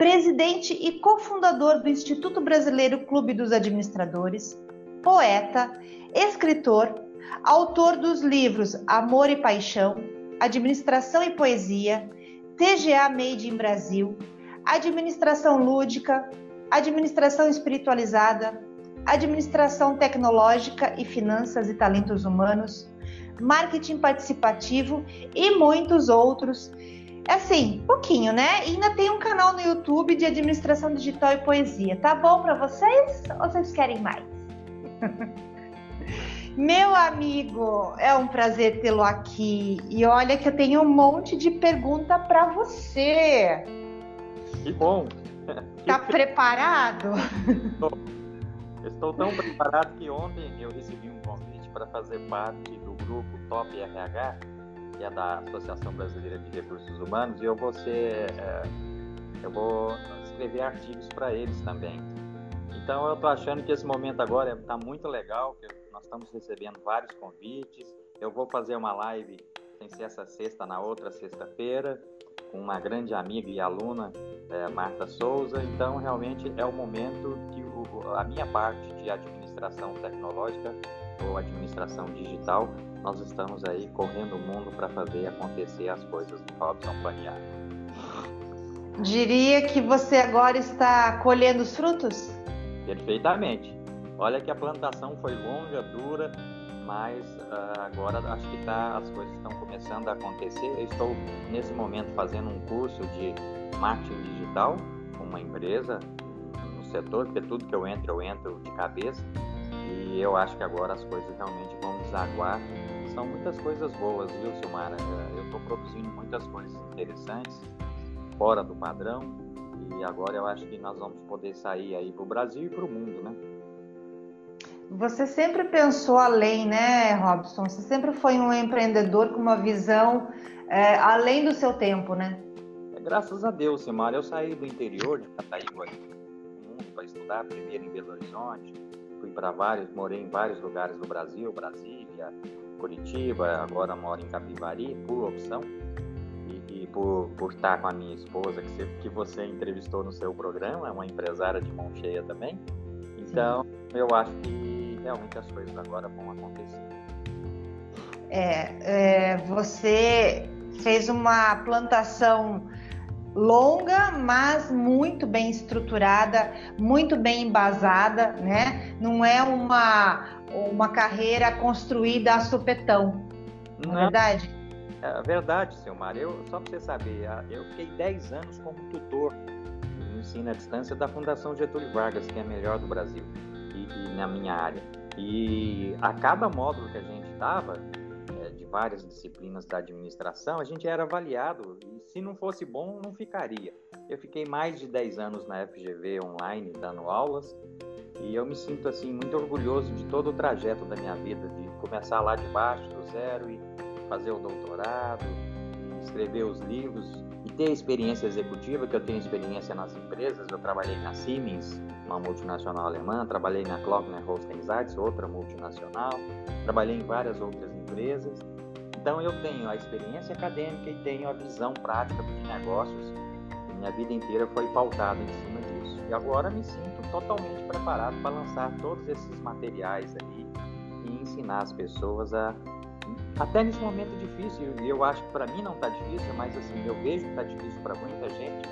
B: presidente e cofundador do Instituto Brasileiro Clube dos Administradores, poeta, escritor, autor dos livros Amor e Paixão, Administração e Poesia, TGA Made in Brasil, administração lúdica, administração espiritualizada, administração tecnológica e finanças e talentos humanos, marketing participativo e muitos outros. Assim, pouquinho, né? E ainda tem um canal no YouTube de administração digital e poesia. Tá bom para vocês ou vocês querem mais? Meu amigo, é um prazer tê-lo aqui. E olha que eu tenho um monte de pergunta para você.
C: Que bom.
B: Tá preparado?
C: Estou, estou tão preparado que ontem eu recebi um convite para fazer parte do grupo Top RH, que é da Associação Brasileira de Recursos Humanos, e eu vou ser, é, eu vou escrever artigos para eles também. Então eu estou achando que esse momento agora está muito legal, nós estamos recebendo vários convites. Eu vou fazer uma live sem ser essa sexta, na outra sexta-feira, com uma grande amiga e aluna, é, Marta Souza. Então realmente é o momento que o, a minha parte de administração tecnológica ou administração digital, nós estamos aí correndo o mundo para fazer acontecer as coisas do Robson Planiar.
B: Diria que você agora está colhendo os frutos?
C: Perfeitamente. Olha que a plantação foi longa, dura, mas uh, agora acho que tá, as coisas estão começando a acontecer. Eu estou nesse momento fazendo um curso de marketing digital com uma empresa no setor, porque tudo que eu entro, eu entro de cabeça. E eu acho que agora as coisas realmente vão desaguar. São muitas coisas boas, viu, Silmara? É, eu estou produzindo muitas coisas interessantes, fora do padrão, e agora eu acho que nós vamos poder sair aí para o Brasil e para o mundo, né?
B: Você sempre pensou além, né, Robson? Você sempre foi um empreendedor com uma visão é, além do seu tempo, né?
C: É, graças a Deus, Silmara. Eu saí do interior de Cataíba, para estudar, primeiro em Belo Horizonte, fui para vários, morei em vários lugares do Brasil, Brasília, Curitiba, agora moro em Capivari, por opção e, e por, por estar com a minha esposa, que você, que você entrevistou no seu programa, é uma empresária de mão cheia também. Então, Sim. eu acho que realmente as coisas agora vão acontecer.
B: É, é, você fez uma plantação longa, mas muito bem estruturada, muito bem embasada, né? Não é uma, uma carreira construída a supetão, não, é verdade?
C: É verdade, Silmar. Eu, só para você saber, eu fiquei 10 anos como tutor no ensino à distância da Fundação Getúlio Vargas, que é a melhor do Brasil, e, e na minha área. E a cada módulo que a gente estava, várias disciplinas da administração, a gente era avaliado se não fosse bom, não ficaria. Eu fiquei mais de 10 anos na FGV online dando aulas e eu me sinto assim muito orgulhoso de todo o trajeto da minha vida, de começar lá de baixo, do zero e fazer o doutorado, escrever os livros e ter experiência executiva, que eu tenho experiência nas empresas, eu trabalhei na Siemens, uma multinacional alemã, trabalhei na Klockner Holstein Zeiss, outra multinacional, trabalhei em várias outras empresas então eu tenho a experiência acadêmica e tenho a visão prática de negócios. Minha vida inteira foi pautada em cima disso. E agora me sinto totalmente preparado para lançar todos esses materiais aí e ensinar as pessoas a até nesse momento difícil, e eu acho que para mim não está difícil, mas assim, eu vejo que está difícil para muita gente,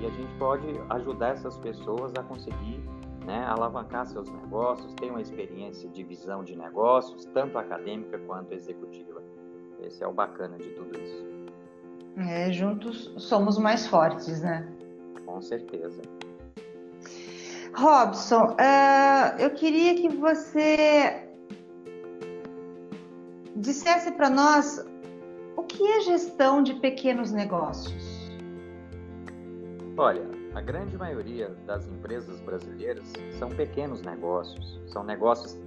C: e a gente pode ajudar essas pessoas a conseguir né, alavancar seus negócios, ter uma experiência de visão de negócios, tanto acadêmica quanto executiva. Esse é o bacana de tudo isso.
B: É, juntos somos mais fortes, né?
C: Com certeza.
B: Robson, uh, eu queria que você dissesse para nós o que é gestão de pequenos negócios.
C: Olha, a grande maioria das empresas brasileiras são pequenos negócios, são negócios.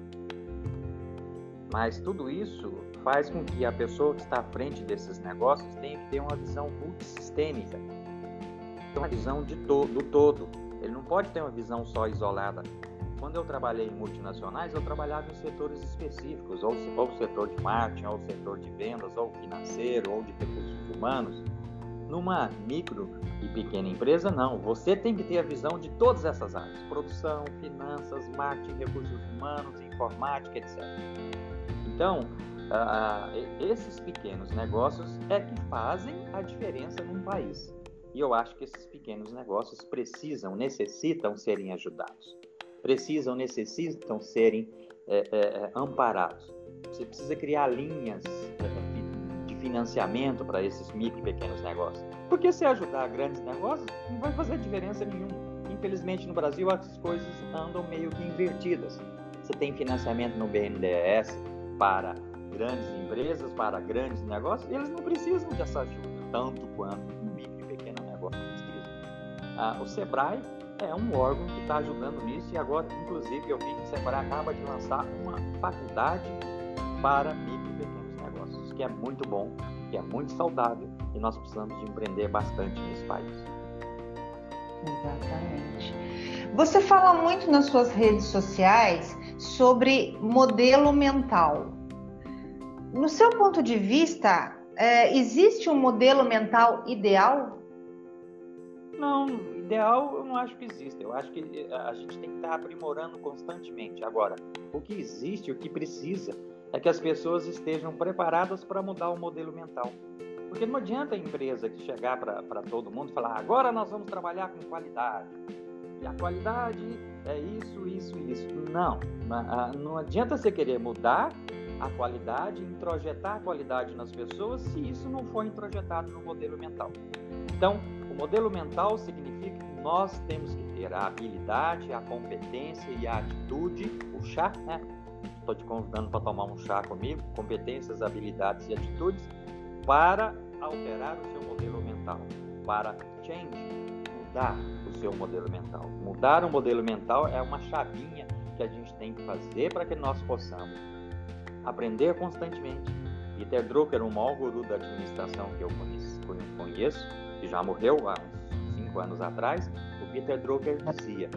C: Mas tudo isso faz com que a pessoa que está à frente desses negócios tenha que ter uma visão multissistêmica, uma visão de to do todo. Ele não pode ter uma visão só isolada. Quando eu trabalhei em multinacionais, eu trabalhava em setores específicos, ou, ou o setor de marketing, ou o setor de vendas, ou financeiro, ou de recursos humanos. Numa micro e pequena empresa, não. Você tem que ter a visão de todas essas áreas: produção, finanças, marketing, recursos humanos, informática, etc. Então, esses pequenos negócios é que fazem a diferença num país. E eu acho que esses pequenos negócios precisam, necessitam serem ajudados, precisam, necessitam serem é, é, amparados. Você precisa criar linhas é, de financiamento para esses micro e pequenos negócios. Porque se ajudar grandes negócios, não vai fazer diferença nenhuma. Infelizmente, no Brasil, as coisas andam meio que invertidas. Você tem financiamento no BNDES para grandes empresas, para grandes negócios, eles não precisam dessa ajuda, tanto quanto o micro e pequeno negócio precisa. Ah, o Sebrae é um órgão que está ajudando nisso e agora, inclusive, eu vi que o Sebrae acaba de lançar uma faculdade para micro e pequenos negócios, que é muito bom, que é muito saudável e nós precisamos de empreender bastante nesse país.
B: Exatamente. Você fala muito nas suas redes sociais sobre modelo mental. No seu ponto de vista, é, existe um modelo mental ideal?
C: Não, ideal eu não acho que existe. Eu acho que a gente tem que estar aprimorando constantemente. Agora, o que existe, o que precisa, é que as pessoas estejam preparadas para mudar o modelo mental. Porque não adianta a empresa que chegar para todo mundo e falar agora nós vamos trabalhar com qualidade. E a qualidade é isso, isso, isso. Não, não adianta você querer mudar a qualidade, introjetar a qualidade nas pessoas, se isso não for introjetado no modelo mental. Então, o modelo mental significa que nós temos que ter a habilidade, a competência e a atitude, o chá, né? Estou te convidando para tomar um chá comigo, competências, habilidades e atitudes para alterar o seu modelo mental, para change, mudar o seu modelo mental. Mudar o modelo mental é uma chavinha que a gente tem que fazer para que nós possamos aprender constantemente. Peter Drucker, o maior guru da administração que eu conheço, que já morreu há uns cinco anos atrás, o Peter Drucker dizia: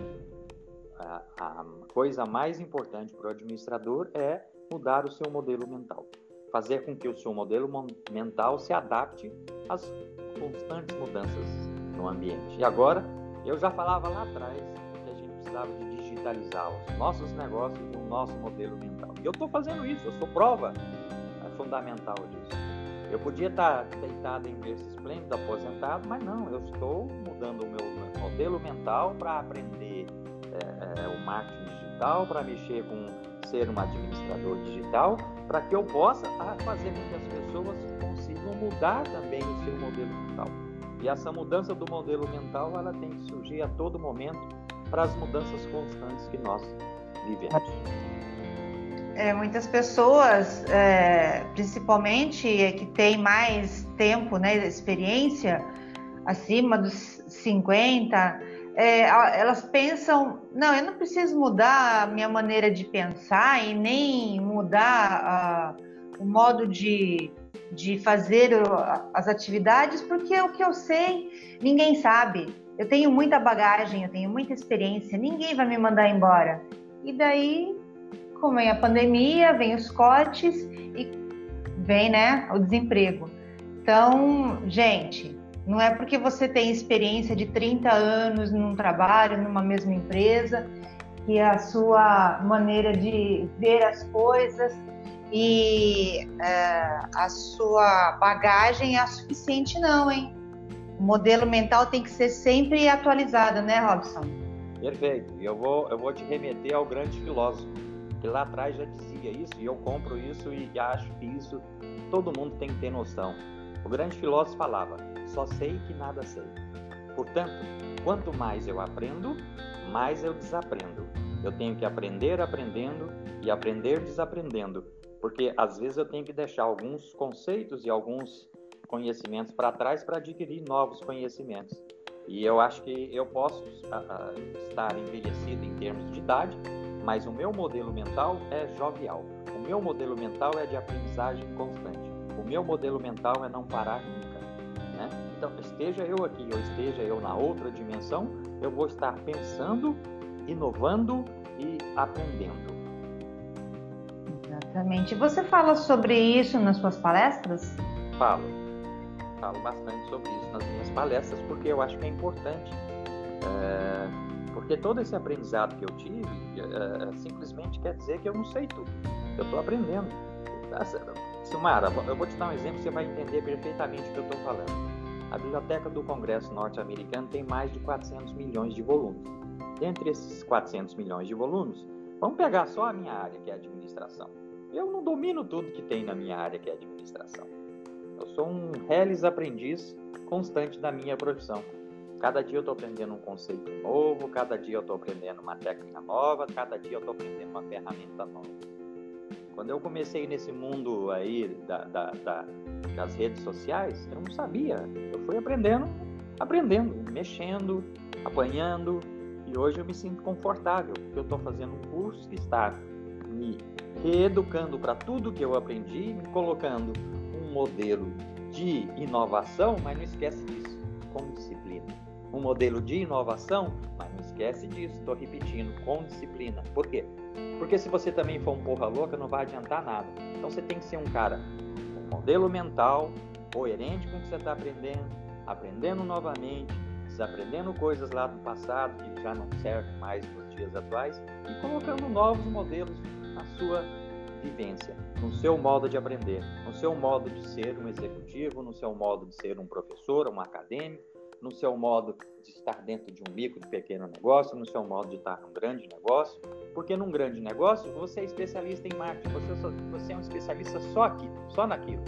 C: a, a coisa mais importante para o administrador é mudar o seu modelo mental, fazer com que o seu modelo mental se adapte às constantes mudanças no ambiente. E agora, eu já falava lá atrás que a gente precisava de digitalizar os nossos negócios e o nosso modelo mental. E eu estou fazendo isso, eu sou prova fundamental disso. Eu podia estar deitado em berço esplêndido, aposentado, mas não, eu estou mudando o meu modelo mental para aprender é, é, o marketing digital, para mexer com ser um administrador digital, para que eu possa tá, fazer com que as pessoas consigam mudar também o seu modelo mental. E essa mudança do modelo mental, ela tem que surgir a todo momento para as mudanças constantes que nós vivemos.
B: É, muitas pessoas, é, principalmente que têm mais tempo, né, experiência, acima dos 50, é, elas pensam, não, eu não preciso mudar a minha maneira de pensar e nem mudar o modo de, de fazer as atividades, porque o que eu sei, ninguém sabe. Eu tenho muita bagagem, eu tenho muita experiência, ninguém vai me mandar embora. E daí como vem a pandemia, vem os cortes e vem né, o desemprego. Então, gente, não é porque você tem experiência de 30 anos num trabalho, numa mesma empresa, que a sua maneira de ver as coisas e é, a sua bagagem é suficiente, não, hein? O modelo mental tem que ser sempre atualizado, né, Robson?
C: Perfeito. E eu vou, eu vou te remeter ao grande filósofo que lá atrás já dizia isso e eu compro isso e acho que isso todo mundo tem que ter noção. O grande filósofo falava: só sei que nada sei. Portanto, quanto mais eu aprendo, mais eu desaprendo. Eu tenho que aprender aprendendo e aprender desaprendendo, porque às vezes eu tenho que deixar alguns conceitos e alguns conhecimentos para trás para adquirir novos conhecimentos. E eu acho que eu posso uh, estar envelhecido em termos de idade, mas o meu modelo mental é jovial. O meu modelo mental é de aprendizagem constante. O meu modelo mental é não parar nunca. Né? Então, esteja eu aqui ou esteja eu na outra dimensão, eu vou estar pensando, inovando e aprendendo.
B: Exatamente. Você fala sobre isso nas suas palestras?
C: Falo. Falo bastante sobre isso nas minhas palestras porque eu acho que é importante. É porque todo esse aprendizado que eu tive é, simplesmente quer dizer que eu não sei tudo. Eu estou aprendendo. Tá Silmara, eu vou te dar um exemplo, você vai entender perfeitamente o que eu estou falando. A Biblioteca do Congresso Norte-Americano tem mais de 400 milhões de volumes. Dentre esses 400 milhões de volumes, vamos pegar só a minha área, que é administração. Eu não domino tudo que tem na minha área, que é administração. Eu sou um reles aprendiz constante da minha profissão. Cada dia eu estou aprendendo um conceito novo, cada dia eu estou aprendendo uma técnica nova, cada dia eu estou aprendendo uma ferramenta nova. Quando eu comecei nesse mundo aí da, da, da, das redes sociais, eu não sabia. Eu fui aprendendo, aprendendo, mexendo, apanhando, e hoje eu me sinto confortável, porque eu estou fazendo um curso que está me reeducando para tudo que eu aprendi, me colocando modelo de inovação, mas não esquece disso, com disciplina um modelo de inovação, mas não esquece disso, estou repetindo, com disciplina. Por quê? Porque se você também for um porra louca, não vai adiantar nada. Então você tem que ser um cara com modelo mental, coerente com o que você está aprendendo, aprendendo novamente, desaprendendo coisas lá do passado que já não servem mais nos dias atuais e colocando novos modelos na sua vivência, no seu modo de aprender, no seu modo de ser um executivo, no seu modo de ser um professor, um acadêmico, no seu modo de estar dentro de um micro, de pequeno negócio, no seu modo de estar num grande negócio, porque num grande negócio você é especialista em marketing, você, só, você é um especialista só aqui, só naquilo.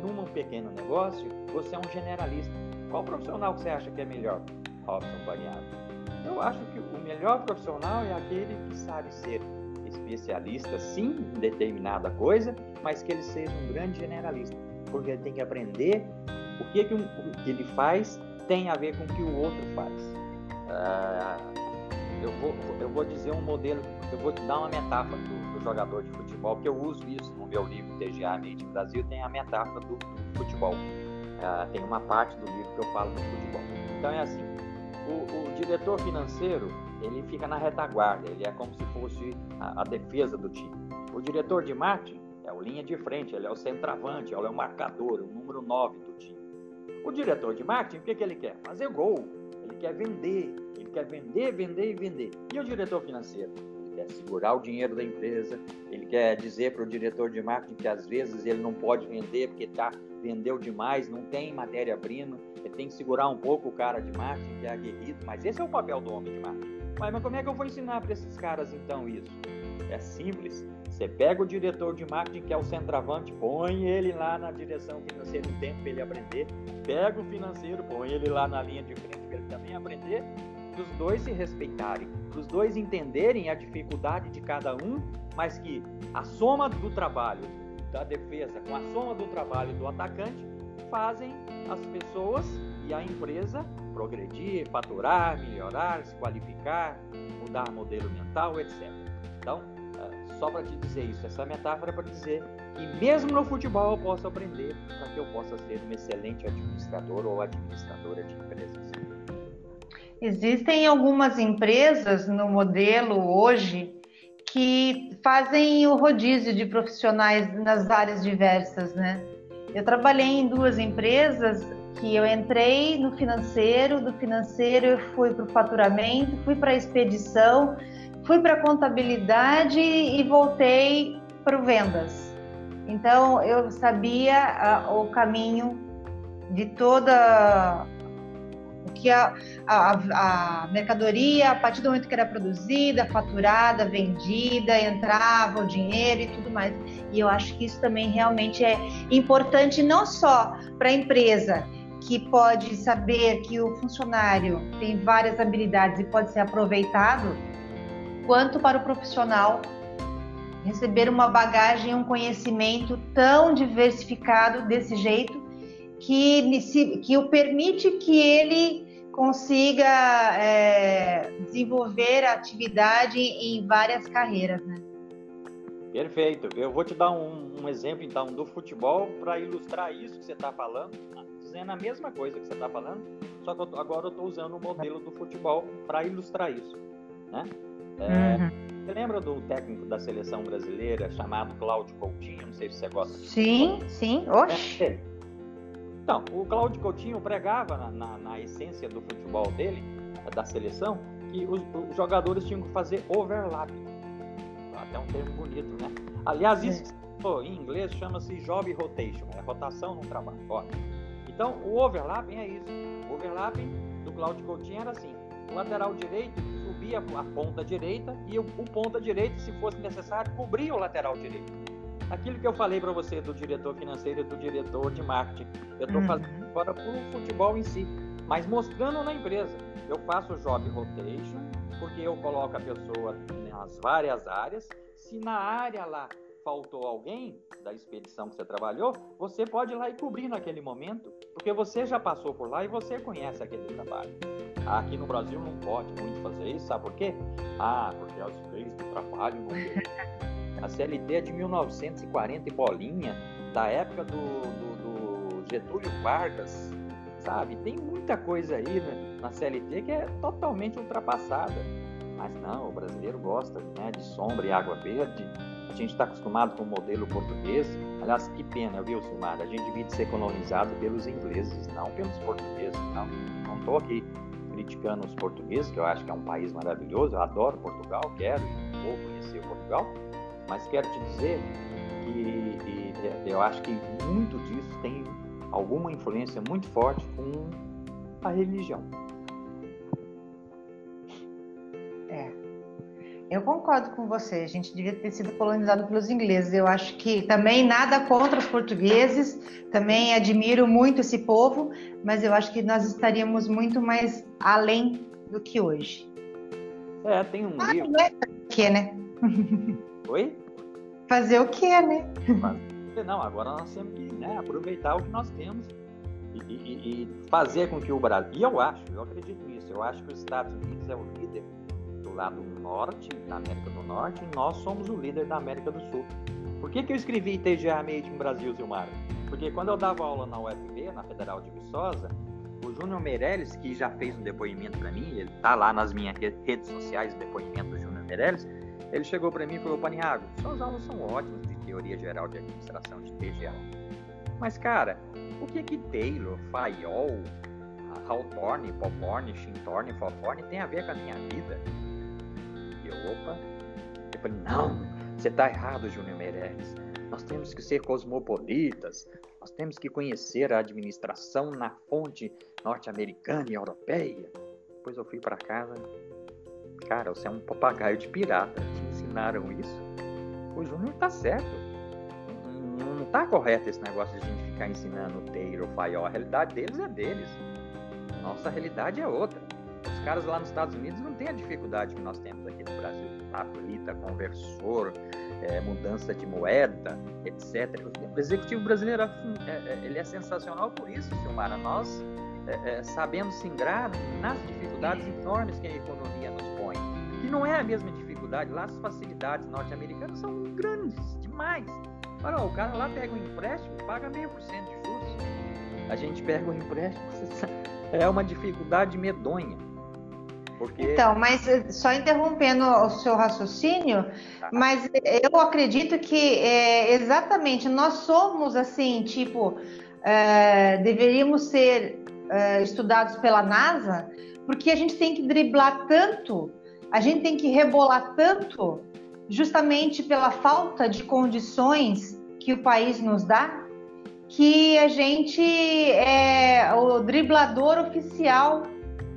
C: Num pequeno negócio, você é um generalista. Qual profissional você acha que é melhor? Robson Baniato. Eu acho que o melhor profissional é aquele que sabe ser especialista, sim, em determinada coisa, mas que ele seja um grande generalista, porque ele tem que aprender o que, que, um, o que ele faz tem a ver com o que o outro faz. Ah, eu, vou, eu vou dizer um modelo, eu vou te dar uma metáfora do, do jogador de futebol, porque eu uso isso no meu livro TGA Mente Brasil, tem a metáfora do, do futebol. Ah, tem uma parte do livro que eu falo do futebol. Então é assim, o, o, diretor financeiro ele fica na retaguarda, ele é como se fosse a, a, defesa do time. O diretor de marketing é o linha de frente, ele é o centroavante, ele é o marcador, o número 9 do time. O diretor de marketing, o que, que ele quer? Fazer gol, ele quer vender, ele quer vender, vender e vender. E o diretor financeiro? Ele quer segurar o dinheiro da empresa, ele quer dizer para o diretor de marketing que às vezes ele não pode vender porque tá, vendeu demais, não tem matéria-prima, ele tem que segurar um pouco o cara de marketing que é aguerrido, mas esse é o papel do homem de marketing. Mas, mas como é que eu vou ensinar para esses caras então isso? É simples. Você pega o diretor de marketing, que é o centroavante, põe ele lá na direção financeira um tempo para ele aprender. Pega o financeiro, põe ele lá na linha de frente para ele também aprender. Para os dois se respeitarem, para os dois entenderem a dificuldade de cada um, mas que a soma do trabalho da defesa com a soma do trabalho do atacante fazem as pessoas e a empresa progredir, faturar, melhorar, se qualificar, mudar modelo mental, etc. Então, é, só para te dizer isso, essa metáfora é para dizer que mesmo no futebol eu posso aprender para que eu possa ser um excelente administrador ou administradora de empresas.
B: Existem algumas empresas no modelo hoje que fazem o rodízio de profissionais nas áreas diversas, né? Eu trabalhei em duas empresas que eu entrei no financeiro, do financeiro eu fui para o faturamento, fui para a expedição, fui para a contabilidade e voltei para vendas. Então eu sabia uh, o caminho de toda o que a, a, a, mercadoria, a partir do momento que era produzida, faturada, vendida, entrava o dinheiro e tudo mais. E eu acho que isso também realmente é importante não só para a empresa, que pode saber que o funcionário tem várias habilidades e pode ser aproveitado, quanto para o profissional receber uma bagagem, um conhecimento tão diversificado desse jeito que, que o permite que ele consiga é, desenvolver a atividade em várias carreiras, né?
C: Perfeito. Eu vou te dar um, um exemplo então do futebol para ilustrar isso que você está falando, dizendo a mesma coisa que você está falando, só que eu, agora eu estou usando o modelo do futebol para ilustrar isso, né? É, uhum. Você lembra do técnico da seleção brasileira chamado Cláudio Coutinho? Não sei se você gosta.
B: Sim, sim. Oxe. É,
C: então, o Cláudio Coutinho pregava na, na, na, essência do futebol dele, da seleção, que os, os jogadores tinham que fazer overlap. Até um termo bonito, né? Aliás, isso é. em inglês chama-se job rotation, é rotação no trabalho. Ó. Então, o overlapping é isso. O overlapping do Cláudio Coutinho era assim: o lateral direito subia a ponta direita e o, o ponta direito, se fosse necessário, cobria o lateral direito aquilo que eu falei para você do diretor financeiro e do diretor de marketing. Eu estou uhum. fazendo agora para o futebol em si, mas mostrando na empresa. Eu faço job rotation, porque eu coloco a pessoa nas várias áreas. Se na área lá faltou alguém da expedição que você trabalhou, você pode ir lá e cobrir naquele momento, porque você já passou por lá e você conhece aquele trabalho. Aqui no Brasil não pode muito fazer isso, sabe por quê? Ah, porque as leis do trabalho não A CLT é de 1940 e bolinha, da época do, do, do Getúlio Vargas, sabe? Tem muita coisa aí né, na CLT que é totalmente ultrapassada. Mas não, o brasileiro gosta né, de sombra e água verde. Gente está acostumado com o modelo português. Aliás, que pena, viu, Silmar? A gente devia ser colonizado pelos ingleses, não pelos portugueses. Não não estou aqui criticando os portugueses, que eu acho que é um país maravilhoso. Eu adoro Portugal, quero e vou conhecer Portugal. Mas quero te dizer que eu acho que muito disso tem alguma influência muito forte com a religião.
B: Concordo com você. A gente devia ter sido colonizado pelos ingleses. Eu acho que também nada contra os portugueses. Também admiro muito esse povo, mas eu acho que nós estaríamos muito mais além do que hoje.
C: É, tem um ah, livro.
B: Não é que, né?
C: Oi?
B: Fazer o que, né?
C: Não, agora nós temos que né, aproveitar o que nós temos e, e, e, fazer com que o Brasil. E eu acho, eu acredito nisso, eu acho que os Estados Unidos é o lado norte, da América do Norte, e nós somos o líder da América do Sul. Por que, que eu escrevi TGA Made in Brasil, Zilmar? Porque quando eu dava aula na UFB, na Federal de Viçosa, o Júnior Meirelles, que já fez um depoimento para mim, ele tá lá nas minhas redes sociais, o depoimento do Júnior Meirelles, ele chegou para mim e falou, Paniago, suas aulas são ótimas de teoria geral de administração de TGA. Mas, cara, o que que Taylor, Fayol, Hawthorne, Poporne, Shintorne, Foforne tem a ver com a minha vida? E eu, opa, eu falei, não, você tá errado, Júnior Meirelles. Nós temos que ser cosmopolitas, nós temos que conhecer a administração na fonte norte-americana e europeia. Depois eu fui para casa. Cara, você é um papagaio de pirata. Te ensinaram isso? O Júnior tá certo. Não, não tá correto esse negócio de a gente ficar ensinando o Taylor, o Fayol. A realidade deles é deles. Nossa realidade é outra. Os caras lá nos Estados Unidos não têm a dificuldade que nós temos aqui no Brasil. Tablita, conversor, é, mudança de moeda, etc. O executivo brasileiro é, é, ele é sensacional por isso, Silmara. Nós é, é, sabemos se ingrar nas dificuldades enormes que a economia nos põe. Que não é a mesma dificuldade, lá as facilidades norte-americanas são grandes demais. Olha, o cara lá pega um empréstimo, paga meio por cento de juros. A gente pega um empréstimo, é uma dificuldade medonha.
B: Porque... Então, mas eh, só interrompendo o seu raciocínio, tá. mas eu acredito que é, exatamente nós somos assim, tipo, é, deveríamos ser é, estudados pela NASA, porque a gente tem que driblar tanto, a gente tem que rebolar tanto, justamente pela falta de condições que o país nos dá, que a gente é o driblador oficial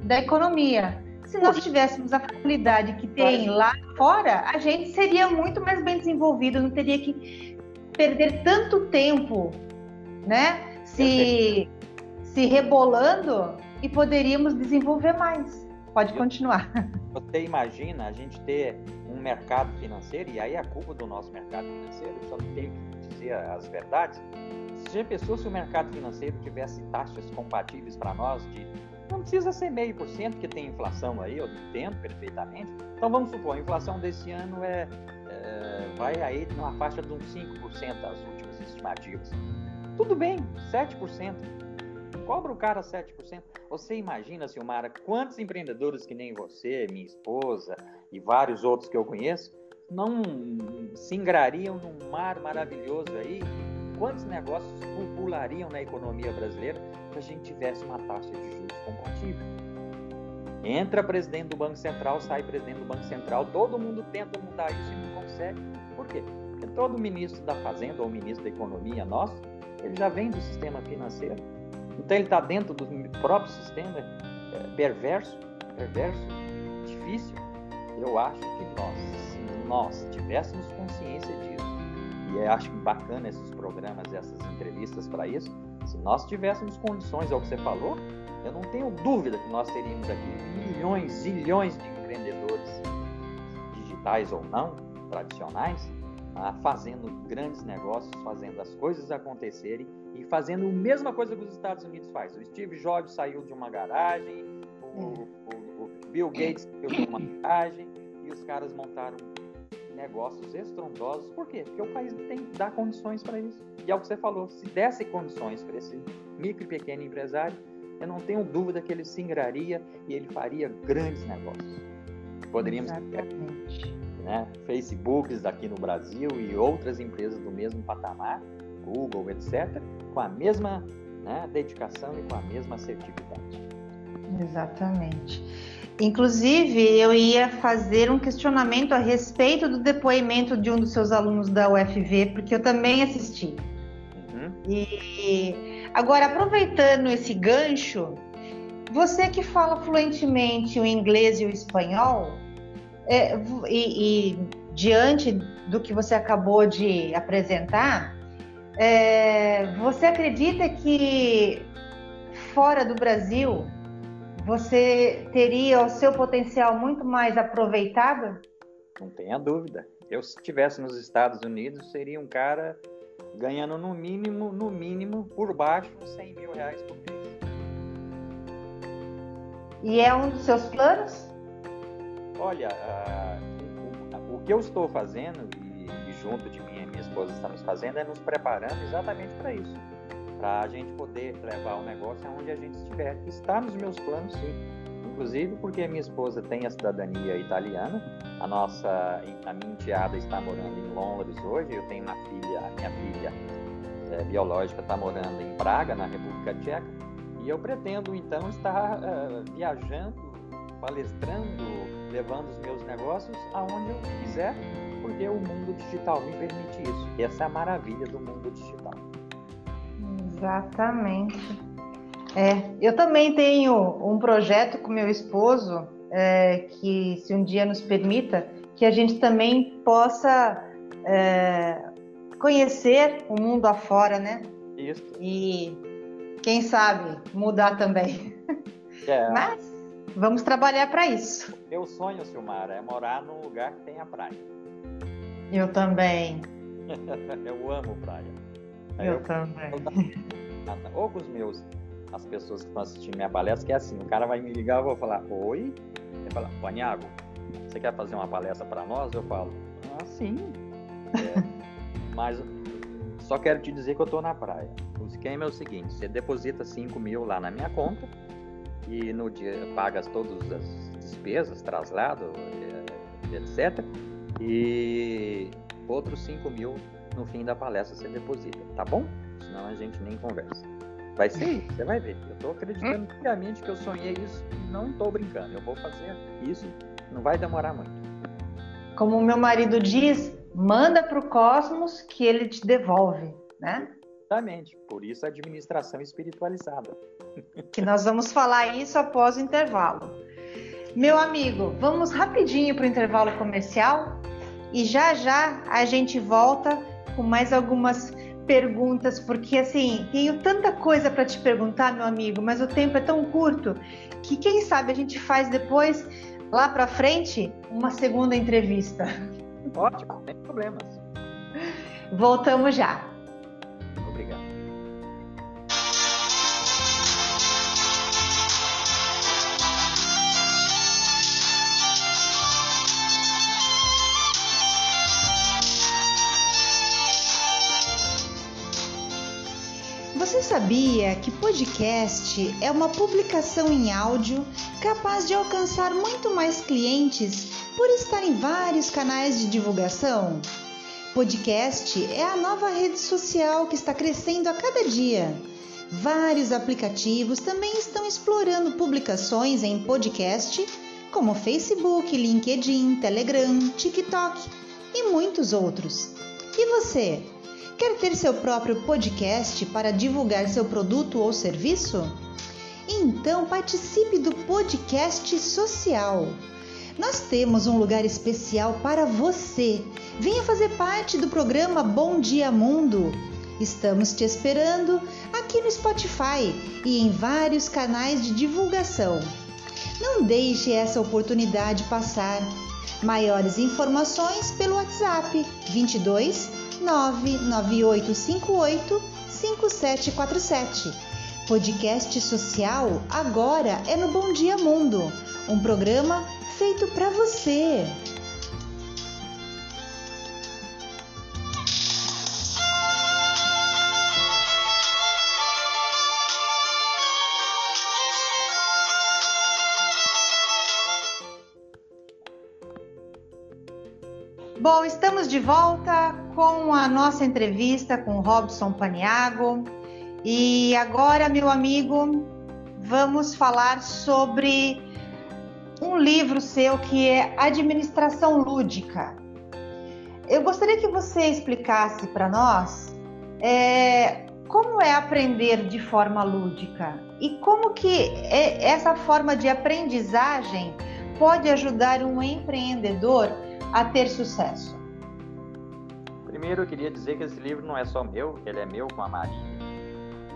B: da economia. Se nós tivéssemos a facilidade que tem lá fora, a gente seria muito mais bem desenvolvido, não teria que perder tanto tempo, né? Se, se rebolando e poderíamos desenvolver mais. Pode continuar.
C: Você imagina a gente ter um mercado financeiro, e aí a culpa do nosso mercado financeiro, só não tenho que dizer as verdades. Se já pensou se o mercado financeiro tivesse taxas compatíveis para nós de não precisa ser meio por cento, porque tem inflação aí, eu entendo perfeitamente. Então vamos supor, a inflação desse ano é, é vai aí numa faixa de uns 5% as últimas estimativas. Tudo bem, 7%. Cobra o cara 7%. Você imagina, Silmara, quantos empreendedores que nem você, minha esposa e vários outros que eu conheço, não se ingrariam num mar maravilhoso aí quantos negócios pululariam na economia brasileira a gente tivesse uma taxa de juros compatível. Entra presidente do Banco Central, sai presidente do Banco Central, todo mundo tenta mudar isso e não consegue. Por quê? Porque todo ministro da Fazenda ou ministro da Economia nosso, ele já vem do sistema financeiro. Então ele está dentro do próprio sistema é, perverso, perverso, difícil. Eu acho que nós, se nós tivéssemos consciência disso, e acho bacana esses programas, essas entrevistas para isso. Se nós tivéssemos condições, é o que você falou, eu não tenho dúvida que nós teríamos aqui milhões, zilhões de empreendedores, digitais ou não, tradicionais, ah, fazendo grandes negócios, fazendo as coisas acontecerem e fazendo a mesma coisa que os Estados Unidos faz. O Steve Jobs saiu de uma garagem, o, o, o Bill Gates saiu de uma garagem e os caras montaram negócios estrondosos. Por quê? Porque o país tem dá condições para isso. E é o que você falou, se desse condições para esse micro e pequeno empresário, eu não tenho dúvida que ele se ingraria e ele faria grandes negócios. Poderíamos
B: Exatamente.
C: ter né, Facebooks aqui no Brasil e outras empresas do mesmo patamar, Google, etc., com a mesma né, dedicação e com a mesma assertividade.
B: Exatamente. Inclusive, eu ia fazer um questionamento a respeito do depoimento de um dos seus alunos da UFV, porque eu também assisti. Uhum. E agora, aproveitando esse gancho, você que fala fluentemente o inglês e o espanhol, é, e, e, diante do que você acabou de apresentar, é, você acredita que fora do Brasil você teria o seu potencial muito mais aproveitado?
C: Não tenha dúvida. Eu, se estivesse nos Estados Unidos, seria um cara ganhando no mínimo, no mínimo, por baixo, 100 mil reais por mês.
B: E é um dos seus planos?
C: Olha, uh, o, o, que eu estou fazendo, e, e junto de mim e minha esposa estamos fazendo, é nos preparando exatamente para isso. Para a gente poder levar o negócio aonde a gente estiver. Está nos meus planos, sim. Inclusive porque minha esposa tem a cidadania italiana, a nossa, a minha enteada está morando em Londres hoje, eu tenho uma filha, a minha filha é, biológica está morando em Praga, na República Tcheca, e eu pretendo então estar uh, viajando, palestrando, levando os meus negócios aonde eu quiser, porque o mundo digital me permite isso. Essa é a maravilha do mundo digital.
B: Exatamente. É, eu também tenho um projeto com meu esposo é, que, se um dia nos permita, que a gente também possa é, conhecer o mundo afora, né?
C: Isso.
B: E quem sabe mudar também. É. Mas vamos trabalhar para isso.
C: Meu sonho, Silmara, é morar num lugar que tenha praia.
B: Eu também.
C: eu amo praia.
B: Eu, eu também.
C: Ou com os meus as pessoas que estão assistindo minha palestra, que é assim, o cara vai me ligar, eu vou falar, oi, ele fala, Paniago, você quer fazer uma palestra para nós? Eu falo, ah, sim. É, mas só quero te dizer que eu estou na praia. O esquema é o seguinte, você deposita 5 mil lá na minha conta e no dia paga todas as despesas, traslado, etc. E outros 5 mil no fim da palestra você deposita, tá bom? Senão a gente nem conversa. Vai ser isso, você vai ver. Eu estou acreditando piamente que eu sonhei isso e não estou brincando. Eu vou fazer isso, não vai demorar muito.
B: Como o meu marido diz, manda para o cosmos que ele te devolve, né?
C: Exatamente. Por isso a administração espiritualizada.
B: Que nós vamos falar isso após o intervalo. Meu amigo, vamos rapidinho para o intervalo comercial e já já a gente volta com mais algumas perguntas, porque assim, tenho tanta coisa para te perguntar, meu amigo, mas o tempo é tão curto que quem sabe a gente faz depois, lá para frente, uma segunda entrevista.
C: Ótimo, sem problemas.
B: Voltamos já. Sabia que podcast é uma publicação em áudio capaz de alcançar muito mais clientes por estar em vários canais de divulgação? Podcast é a nova rede social que está crescendo a cada dia. Vários aplicativos também estão explorando publicações em podcast, como Facebook, LinkedIn, Telegram, TikTok e muitos outros. E você? Quer ter seu próprio podcast para divulgar seu produto ou serviço? Então participe do podcast social. Nós temos um lugar especial para você. Venha fazer parte do programa Bom Dia Mundo. Estamos te esperando aqui no Spotify e em vários canais de divulgação. Não deixe essa oportunidade passar. Maiores informações pelo WhatsApp 22 99858 5747. Podcast social agora é no Bom Dia Mundo, um programa feito para você. Bom, estamos de volta com a nossa entrevista com Robson Paniago. E agora, meu amigo, vamos falar sobre um livro seu que é Administração Lúdica. Eu gostaria que você explicasse para nós é, como é aprender de forma lúdica e como que é, essa forma de aprendizagem pode ajudar um empreendedor a ter sucesso.
C: Primeiro, eu queria dizer que esse livro não é só meu, ele é meu com a Maria.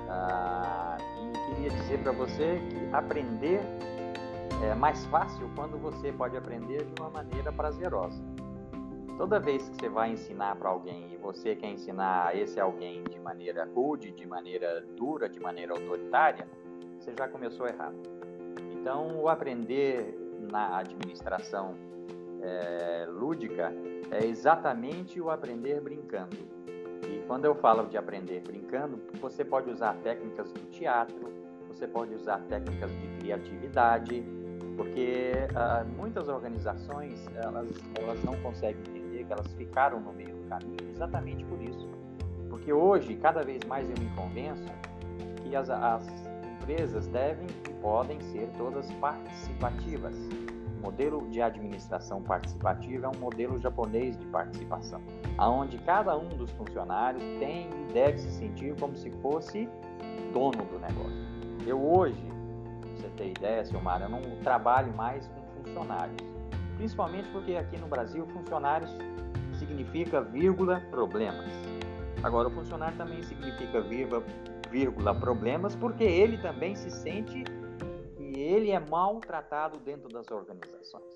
C: Ah, e queria dizer para você que aprender é mais fácil quando você pode aprender de uma maneira prazerosa. Toda vez que você vai ensinar para alguém e você quer ensinar esse alguém de maneira rude, de maneira dura, de maneira autoritária, você já começou errado. Então, o aprender na administração é, lúdica é exatamente o aprender brincando. E quando eu falo de aprender brincando, você pode usar técnicas do teatro, você pode usar técnicas de criatividade, porque uh, muitas organizações elas, elas não conseguem entender que elas ficaram no meio do caminho exatamente por isso. Porque hoje, cada vez mais eu me convenço que as, as empresas devem e podem ser todas participativas. Modelo de administração participativa é um modelo japonês de participação, aonde cada um dos funcionários tem e deve se sentir como se fosse dono do negócio. Eu hoje você ter ideia, Silmar, eu não trabalho mais com funcionários. Principalmente porque aqui no Brasil, funcionários significa vírgula problemas. Agora, o funcionário também significa vírgula problemas porque ele também se sente ele é maltratado dentro das organizações.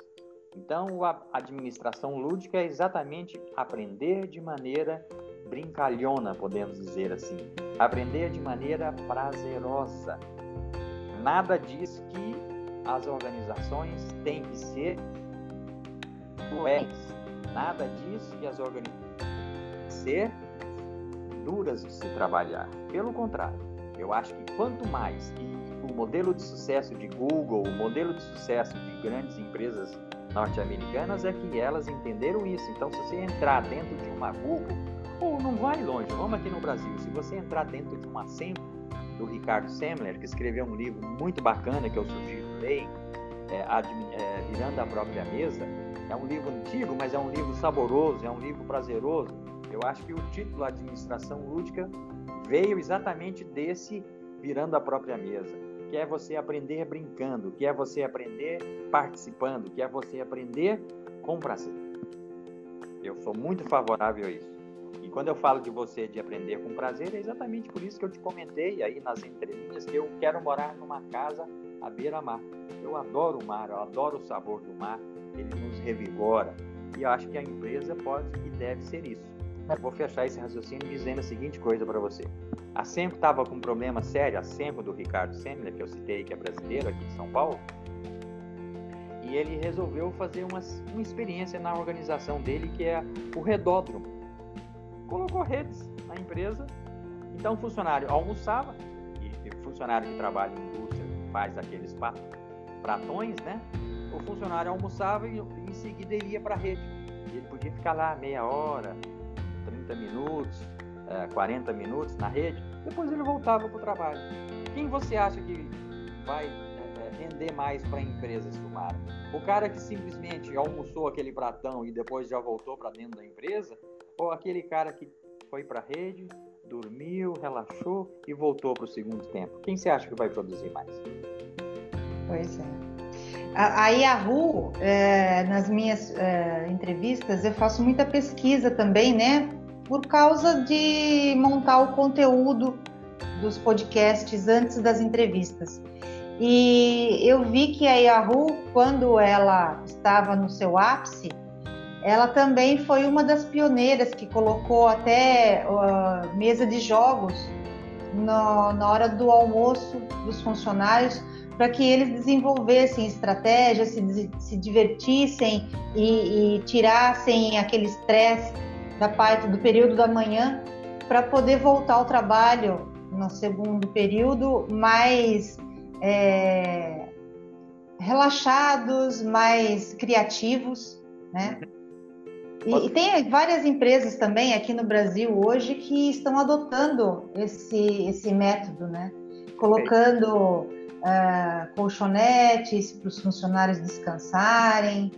C: Então, a administração lúdica é exatamente aprender de maneira brincalhona, podemos dizer assim. Aprender de maneira prazerosa, nada diz que as organizações têm que ser cruéis. Nada diz que as organizações têm que ser duras de se trabalhar. Pelo contrário, eu acho que quanto mais e o modelo de sucesso de Google, o modelo de sucesso de grandes empresas norte-americanas é que elas entenderam isso. Então, se você entrar dentro de uma Google, ou não vai longe, vamos aqui no Brasil, se você entrar dentro de uma Sempre, do Ricardo Semler, que escreveu um livro muito bacana que eu sugiro ler, é, é, Virando a Própria Mesa. É um livro antigo, mas é um livro saboroso, é um livro prazeroso. Eu acho que o título Administração Lúdica veio exatamente desse Virando a Própria Mesa, que é você aprender brincando, que é você aprender participando, que é você aprender com prazer. Eu sou muito favorável a isso. E quando eu falo de você de aprender com prazer, é exatamente por isso que eu te comentei aí nas entrelinhas que eu quero morar numa casa à beira-mar. Eu adoro o mar, eu adoro o sabor do mar, ele nos revigora. E eu acho que a empresa pode e deve ser isso. Vou fechar esse raciocínio dizendo a seguinte coisa para você. A Sempo estava com um problema sério, a Sempo do Ricardo Semler, que eu citei, que é brasileiro aqui de São Paulo, e ele resolveu fazer uma, uma experiência na organização dele, que é o Redódromo colocou redes na empresa. Então o funcionário almoçava, e funcionário que trabalha em indústria faz aqueles pratões, né? O funcionário almoçava e em seguida ia para a rede. Ele podia ficar lá meia hora, 30 minutos, 40 minutos na rede, depois ele voltava para o trabalho. Quem você acha que vai é, é, render mais para a empresa, Silmar? O cara que simplesmente almoçou aquele pratão e depois já voltou para dentro da empresa, ou aquele cara que foi para a rede, dormiu, relaxou e voltou para o segundo tempo? Quem você acha que vai produzir mais?
B: Pois é. A Yahoo, é, nas minhas é, entrevistas, eu faço muita pesquisa também, né? Por causa de montar o conteúdo dos podcasts antes das entrevistas. E eu vi que a Yahoo, quando ela estava no seu ápice, ela também foi uma das pioneiras que colocou até uh, mesa de jogos no, na hora do almoço dos funcionários para que eles desenvolvessem estratégias, se, se divertissem e, e tirassem aquele estresse da parte do período da manhã para poder voltar ao trabalho no segundo período mais é, relaxados, mais criativos, né? E, e, tem várias empresas também aqui no Brasil hoje que estão adotando esse, esse método, né? Colocando uh, colchonetes para os funcionários descansarem.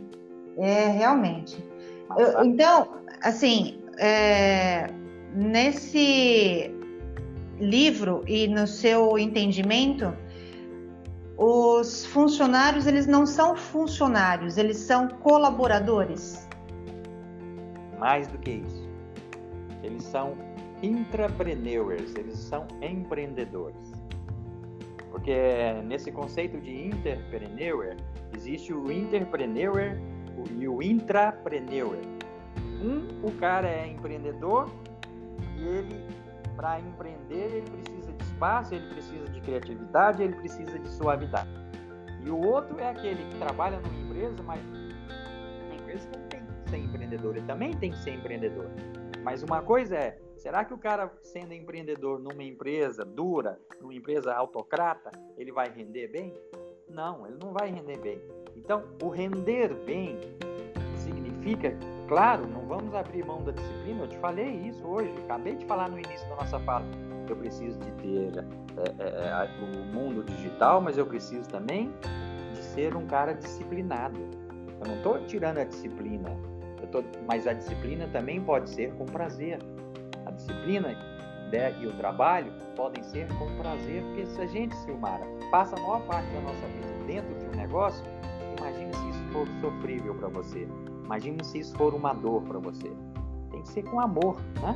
B: É, realmente. Eu, então, assim, é, nesse livro e no seu entendimento, os funcionários eles não são funcionários, eles são colaboradores
C: mais do que isso. Eles são intrapreneurs, eles são empreendedores. Porque nesse conceito de entrepreneur, Existe o e o intrapreneur. Um, o cara é empreendedor e ele, para empreender, ele precisa de espaço, ele precisa de criatividade, ele precisa de suavidade. E o outro é aquele que trabalha numa empresa, mas na empresa não tem que ser empreendedor, ele também tem que ser empreendedor. Mas uma coisa é, será que o cara sendo empreendedor numa empresa dura, numa empresa autocrata, ele vai render bem? Não, ele não vai render bem. Então, o render bem significa, claro, não vamos abrir mão da disciplina. Eu te falei isso hoje, acabei de falar no início da nossa fala. Eu preciso de ter é, é, é o mundo digital, mas eu preciso também de ser um cara disciplinado. Eu não estou tirando a disciplina, tô, mas a disciplina também pode ser com prazer. A disciplina e o trabalho podem ser com prazer, porque se a gente, Silmara, passa a maior parte da nossa vida dentro de um negócio, imagine se isso for sofrível para você. Imagine se isso for uma dor para você. Tem que ser com amor, né?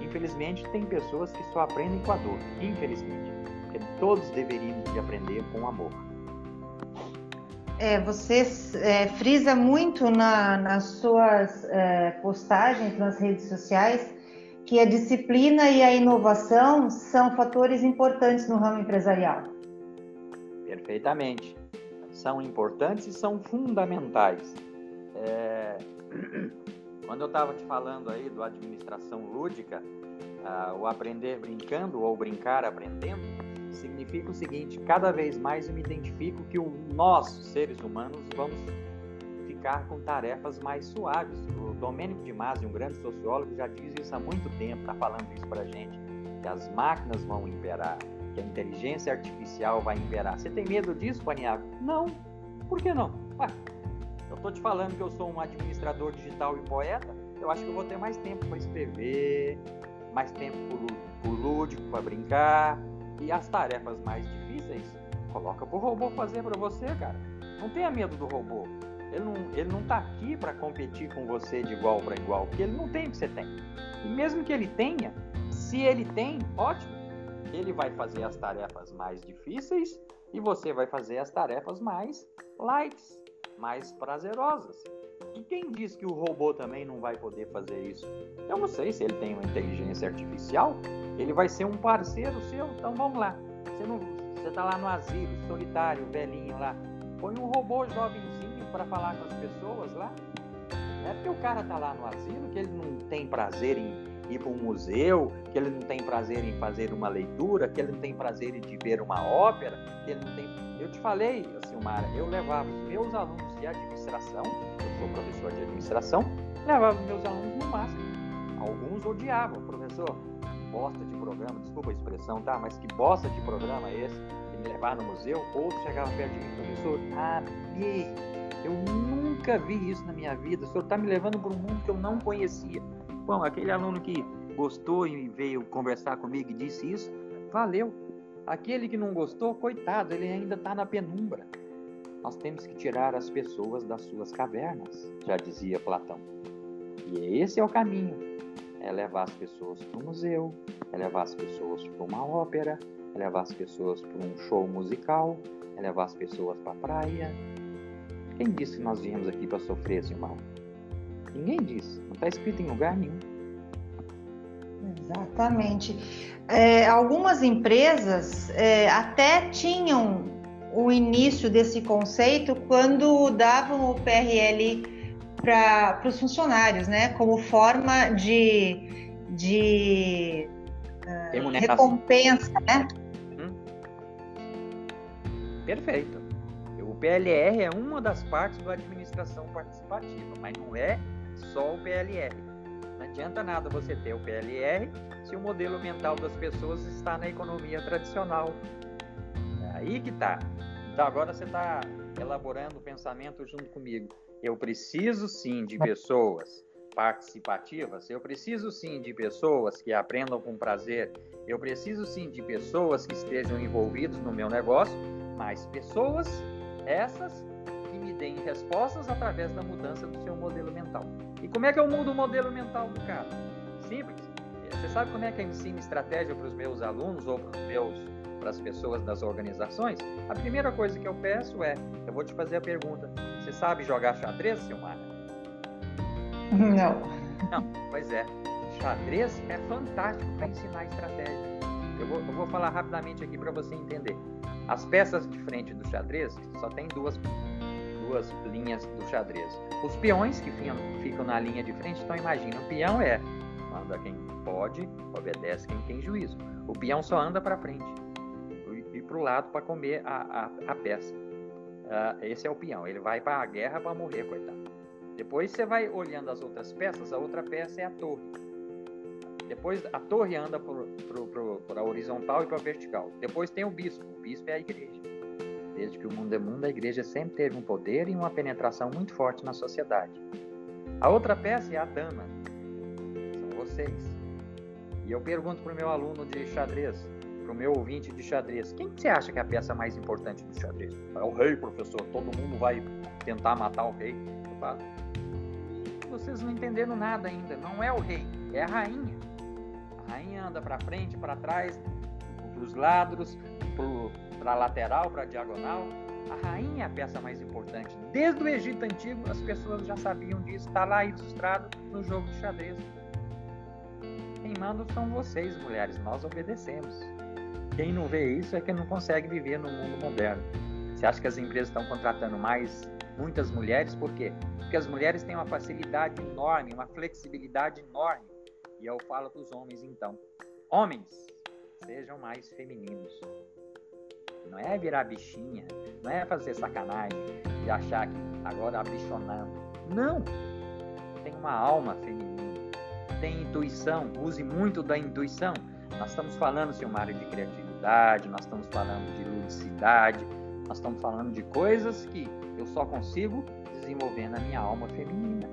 C: Infelizmente, tem pessoas que só aprendem com a dor. Infelizmente. Porque todos deveriam de aprender com amor.
B: É, você é, frisa muito na, nas suas é, postagens nas redes sociais que a disciplina e a inovação são fatores importantes no ramo empresarial.
C: Perfeitamente. São importantes e são fundamentais. É... Quando eu estava te falando aí do administração lúdica, uh, o aprender brincando ou brincar aprendendo, significa o seguinte: cada vez mais eu me identifico que o, nós, seres humanos, vamos ficar com tarefas mais suaves. O Domênico de Masi, um grande sociólogo, já diz isso há muito tempo, está falando isso para gente, que as máquinas vão imperar, que a inteligência artificial vai imperar. Você tem medo disso, Paniago? Não. Por que não? Ué, eu estou te falando que eu sou um administrador digital e poeta, eu acho que eu vou ter mais tempo para escrever, mais tempo por, por lúdico, para brincar, e as tarefas mais difíceis, coloca pro robô fazer para você, cara. Não tenha medo do robô. Ele não, ele não tá aqui para competir com você de igual para igual, porque ele não tem o que você tem. E mesmo que ele tenha, se ele tem, ótimo. Ele vai fazer as tarefas mais difíceis e você vai fazer as tarefas mais light, mais prazerosas. E quem diz que o robô também não vai poder fazer isso? Eu não sei se ele tem uma inteligência artificial, ele vai ser um parceiro seu. Então vamos lá. Você não, você tá lá no asilo, solitário, velhinho lá. Põe um robô jovenzinho para falar com as pessoas lá. Não é porque o cara tá lá no asilo que ele não tem prazer em ir para um museu, que ele não tem prazer em fazer uma leitura, que ele não tem prazer em ver uma ópera, que ele não tem. Eu te falei, Silmara, eu levava os meus alunos de administração, eu sou professor de administração, levava meus alunos no máximo. Alguns odiavam, professor, bosta de programa, desculpa a expressão, tá? Mas que bosta de programa é esse? De me levar no museu? Outros chegavam perto de mim, professor, amei. Eu nunca vi isso na minha vida. O senhor está me levando para um mundo que eu não conhecia. Bom, aquele aluno que gostou e veio conversar comigo e disse isso, valeu. Aquele que não gostou, coitado, ele ainda está na penumbra. Nós temos que tirar as pessoas das suas cavernas, já dizia Platão. E esse é o caminho é levar as pessoas para o museu, é levar as pessoas para uma ópera, é levar as pessoas para um show musical, é levar as pessoas para a praia. Quem disse que nós viemos aqui para sofrer esse mal? Ninguém disse, não está escrito em lugar nenhum.
B: Exatamente. É, algumas empresas é, até tinham o início desse conceito quando davam o PRL para os funcionários, né? Como forma de, de uh, recompensa, né? Hum.
C: Perfeito. O PLR é uma das partes da administração participativa, mas não é só o PLR. Não adianta nada você ter o PLR se o modelo mental das pessoas está na economia tradicional. É aí que tá. Então agora você está elaborando o pensamento junto comigo. Eu preciso sim de pessoas participativas, eu preciso sim de pessoas que aprendam com prazer, eu preciso sim de pessoas que estejam envolvidas no meu negócio, mas pessoas essas que me deem respostas através da mudança do seu modelo mental. E como é que eu mudo o modelo mental do cara? Simples. Você sabe como é que eu ensino estratégia para os meus alunos ou para os meus para as pessoas das organizações, a primeira coisa que eu peço é: eu vou te fazer a pergunta, você sabe jogar xadrez, Silmara?
B: Não.
C: Não, pois é. Xadrez é fantástico para ensinar estratégia. Eu vou, eu vou falar rapidamente aqui para você entender. As peças de frente do xadrez só tem duas, duas linhas do xadrez. Os peões que ficam, na linha de frente, então imagina, o peão é anda quem pode, obedece quem tem juízo. O peão só anda para frente e para o lado para comer a, a, a peça. Uh, esse é o peão, ele vai para a guerra para morrer, coitado. Depois você vai olhando as outras peças, a outra peça é a torre. Depois a torre anda para a horizontal e para a vertical. Depois tem o bispo. O bispo é a igreja. Desde que o mundo é mundo, a igreja sempre teve um poder e uma penetração muito forte na sociedade. A outra peça é a dama. São vocês. E eu pergunto para o meu aluno de xadrez, para o meu ouvinte de xadrez, quem você acha que é a peça mais importante do xadrez? É o rei, professor. Todo mundo vai tentar matar o rei. Vocês não entenderam nada ainda. Não é o rei, é a rainha. A rainha anda para frente, para trás, para os lados, para a lateral, para diagonal. A rainha é a peça mais importante. Desde o Egito Antigo, as pessoas já sabiam disso. Está lá ilustrado no jogo de xadrez. Quem manda são vocês, mulheres. Nós obedecemos. Quem não vê isso é que não consegue viver no mundo moderno. Você acha que as empresas estão contratando mais muitas mulheres? Por quê? Porque as mulheres têm uma facilidade enorme, uma flexibilidade enorme e eu falo para os homens então: homens, sejam mais femininos. Não é virar bichinha, não é fazer sacanagem e achar que agora abichonando. Não! Tem uma alma feminina, tem intuição, use muito da intuição. Nós estamos falando, Silmara, de criatividade, nós estamos falando de ludicidade, nós estamos falando de coisas que eu só consigo desenvolver na minha alma feminina.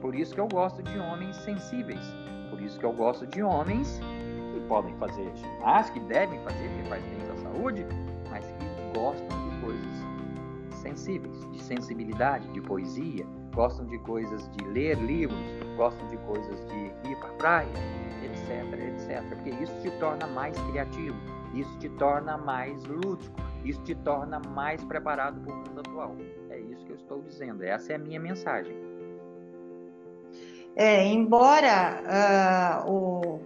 C: Por isso que eu gosto de homens sensíveis, por isso que eu gosto de homens que podem fazer ginástica, que devem fazer, que faz bem à saúde, gostam de coisas sensíveis, de sensibilidade, de poesia, gostam de coisas de ler livros, gostam de coisas de ir para a praia, etc, etc. Porque isso te torna mais criativo, isso te torna mais lúdico, isso te torna mais preparado para o mundo atual. É isso que eu estou dizendo, essa é a minha mensagem.
B: É, embora uh, o,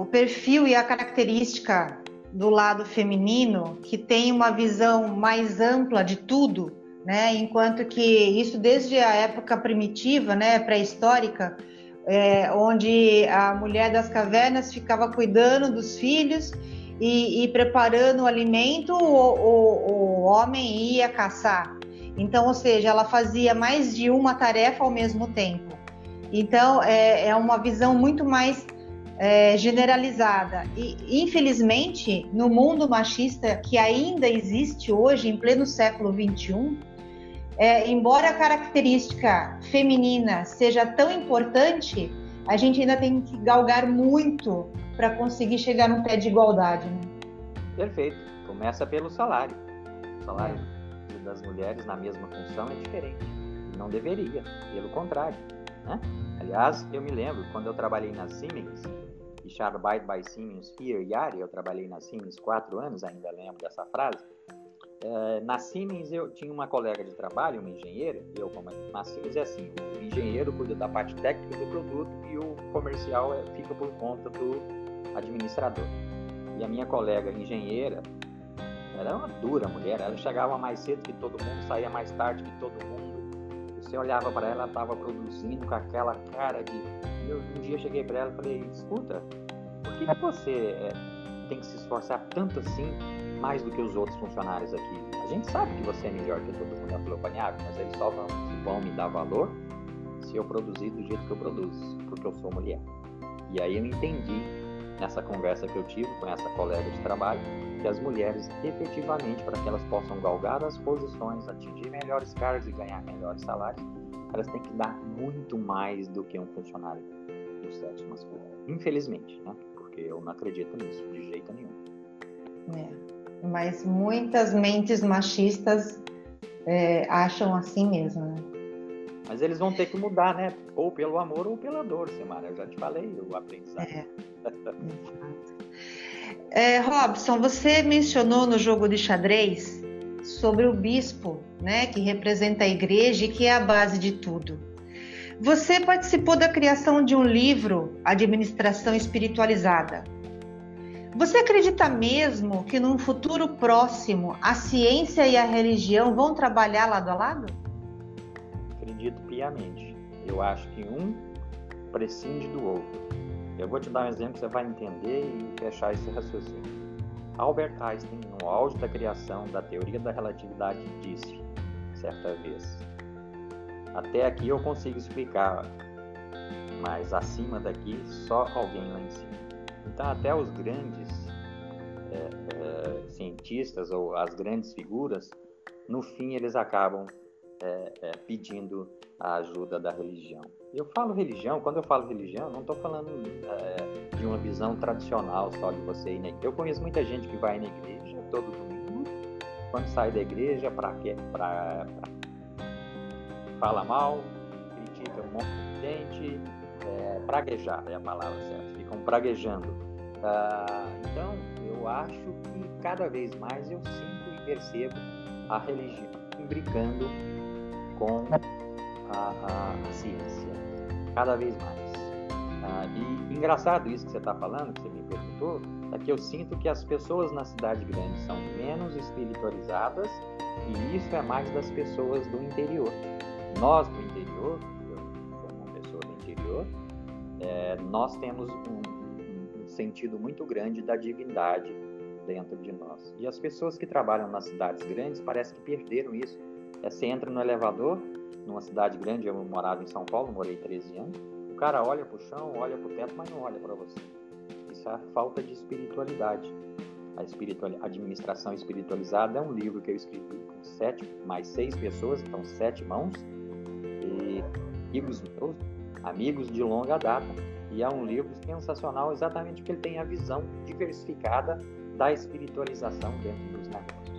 B: o perfil e a característica do lado feminino, que tem uma visão mais ampla de tudo, né? Enquanto que isso desde a época primitiva, né, pré-histórica, é, onde a mulher das cavernas ficava cuidando dos filhos e, e preparando o alimento, o, o, o homem ia caçar. Então, ou seja, ela fazia mais de uma tarefa ao mesmo tempo. Então, é, é uma visão muito mais é, generalizada. E, infelizmente, no mundo machista que ainda existe hoje, em pleno século XXI, é, embora a característica feminina seja tão importante, a gente ainda tem que galgar muito para conseguir chegar num pé de igualdade. Né?
C: Perfeito. Começa pelo salário. O salário das mulheres na mesma função é diferente. Não deveria, pelo contrário. Né? Aliás, eu me lembro quando eu trabalhei na Siemens, Charbide by Siemens Here Yari, eu trabalhei na Siemens quatro anos, ainda lembro dessa frase. É, na Siemens eu tinha uma colega de trabalho, uma engenheira, e eu como na Siemens é assim, o engenheiro cuida da parte técnica do produto e o comercial é, fica por conta do administrador. E a minha colega engenheira, era uma dura mulher, ela chegava mais cedo que todo mundo, saía mais tarde que todo mundo. Você olhava para ela, ela estava produzindo com aquela cara de. Eu, um dia cheguei para ela e falei: escuta, por que, você é, tem que se esforçar tanto assim, mais do que os outros funcionários aqui? A gente sabe que você é melhor que todo mundo. Ela falou: mas eles só vão, vão me dar valor se eu produzir do jeito que eu produzo, porque eu sou mulher. E aí eu entendi nessa conversa que eu tive com essa colega de trabalho, que as mulheres efetivamente, para que elas possam galgar as posições, atingir melhores cargos e ganhar melhores salários, elas têm que dar muito mais do que um funcionário sexo masculino. Infelizmente, né? Porque eu não acredito nisso de jeito nenhum.
B: É, mas muitas mentes machistas é, acham assim mesmo, né?
C: Mas eles vão ter que mudar, né? Ou pelo amor ou pela dor, Simara. Eu já te falei o aprendizado.
B: É. É, Robson, você mencionou no jogo de xadrez sobre o bispo, né, que representa a igreja e que é a base de tudo. Você participou da criação de um livro, Administração Espiritualizada. Você acredita mesmo que num futuro próximo a ciência e a religião vão trabalhar lado a lado?
C: Acredito piamente. Eu acho que um prescinde do outro. Eu vou te dar um exemplo que você vai entender e fechar esse raciocínio. Albert Einstein, no auge da criação da teoria da relatividade, disse, certa vez, até aqui eu consigo explicar, mas acima daqui só alguém lá em cima. Então, até os grandes é, é, cientistas ou as grandes figuras, no fim, eles acabam é, é pedindo a ajuda da religião. Eu falo religião, quando eu falo religião, não estou falando é, de uma visão tradicional só de você ir na igreja. Eu conheço muita gente que vai na igreja todo domingo, quando sai da igreja, para fala mal, critica um monte de gente, é, praguejar é a palavra certa, ficam praguejando. Ah, então, eu acho que cada vez mais eu sinto e percebo a religião imbricando com a, a, a ciência cada vez mais. Ah, e engraçado isso que você está falando, que você me perguntou, é que eu sinto que as pessoas na cidade grande são menos espiritualizadas e isso é mais das pessoas do interior. Nós do interior, eu sou uma pessoa do interior, é, nós temos um, um sentido muito grande da divindade dentro de nós. E as pessoas que trabalham nas cidades grandes parece que perderam isso. É, você entra no elevador, numa cidade grande, eu morava em São Paulo, morei 13 anos, o cara olha para o chão, olha para o teto, mas não olha para você. Isso é falta de espiritualidade. A espiritual... Administração Espiritualizada é um livro que eu escrevi com sete, mais seis pessoas, então sete mãos, amigos meus, amigos de longa data. E é um livro sensacional exatamente porque ele tem a visão diversificada da espiritualização dentro dos negócios.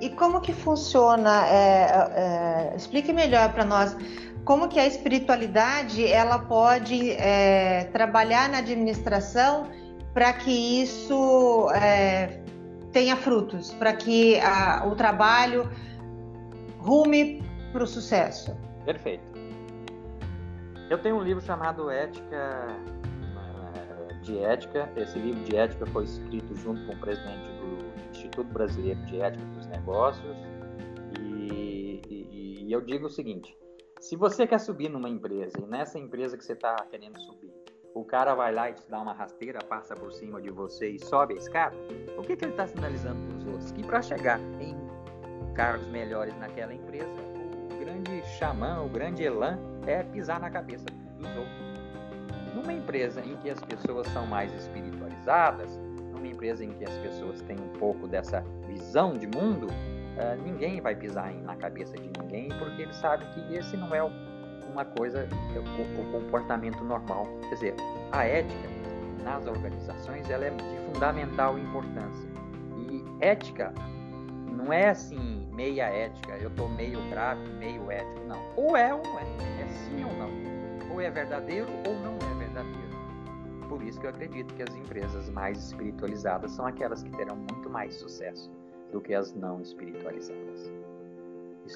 B: E como que funciona? É, é, explique melhor para nós como que a espiritualidade ela pode é, trabalhar na administração para que isso é, tenha frutos, para que a, o trabalho rume para o sucesso.
C: Perfeito. Eu tenho um livro chamado Ética de Ética. Esse livro de ética foi escrito junto com o presidente do Instituto Brasileiro de Ética dos Negócios. E, e, e eu digo o seguinte: se você quer subir numa empresa e nessa empresa que você está querendo subir, o cara vai lá e te dá uma rasteira, passa por cima de você e sobe a escada, o que, que ele está sinalizando para os outros? Que para chegar em cargos melhores naquela empresa, grande xamã, o grande elan é pisar na cabeça dos outros. Numa empresa em que as pessoas são mais espiritualizadas, numa empresa em que as pessoas têm um pouco dessa visão de mundo, uh, ninguém vai pisar na cabeça de ninguém porque ele sabe que esse não é uma coisa, é o comportamento normal. Quer dizer, a ética nas organizações ela é de fundamental importância. E ética não é assim, meia ética, eu estou meio grave, meio ético, não. Ou é ou não é. É sim ou não. Ou é verdadeiro ou não é verdadeiro. Por isso que eu acredito que as empresas mais espiritualizadas são aquelas que terão muito mais sucesso do que as não espiritualizadas.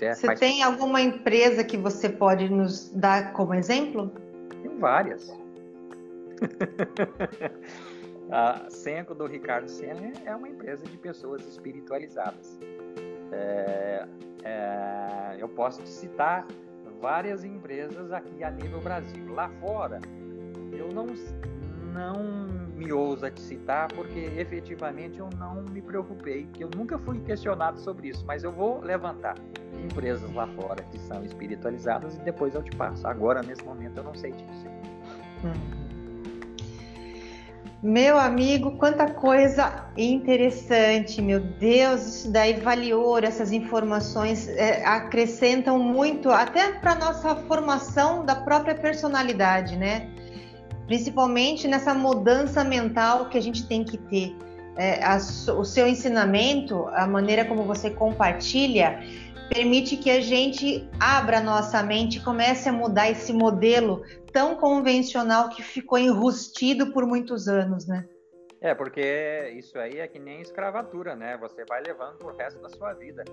B: É, você tem alguma empresa que você pode nos dar como exemplo?
C: Tem várias. a Senco do Ricardo Senna é uma empresa de pessoas espiritualizadas. É, é, eu posso te citar várias empresas aqui a nível Brasil. Lá fora, eu não, não me ouso te citar porque efetivamente eu não me preocupei, que eu nunca fui questionado sobre isso, mas eu vou levantar empresas lá fora que são espiritualizadas e depois eu te passo. Agora, nesse momento, eu não sei dizer. Hum.
B: Meu amigo, quanta coisa interessante, meu Deus, isso daí vale ouro, essas informações é, acrescentam muito, até para nossa formação da própria personalidade, né? Principalmente nessa mudança mental que a gente tem que ter. É, a, o seu ensinamento, a maneira como você compartilha, permite que a gente abra nossa mente e comece a mudar esse modelo tão convencional que ficou enrustido por muitos anos, né?
C: É, porque isso aí é que nem escravatura, né? Você vai levando pro resto da sua vida.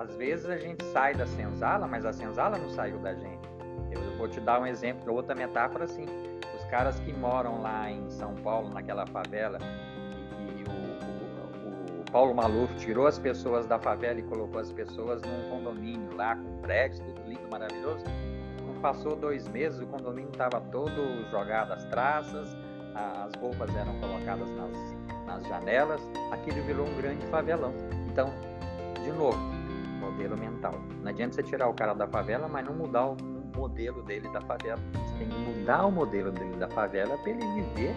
C: Às vezes a gente sai da senzala, mas a senzala não saiu da gente. Eu vou te dar um exemplo, outra metáfora assim. Os caras que moram lá em São Paulo, naquela favela, o, o, o, Paulo Maluf tirou as pessoas da favela e colocou as pessoas num condomínio lá, com prédios, tudo lindo, maravilhoso. Não passou dois meses, o condomínio estava todo jogado às traças, as roupas eram colocadas nas, nas janelas, aquilo virou um grande favelão. Então, de novo, modelo mental. Não adianta você tirar o cara da favela, mas não mudar o modelo dele da favela. Você tem que mudar o modelo dele da favela para ele viver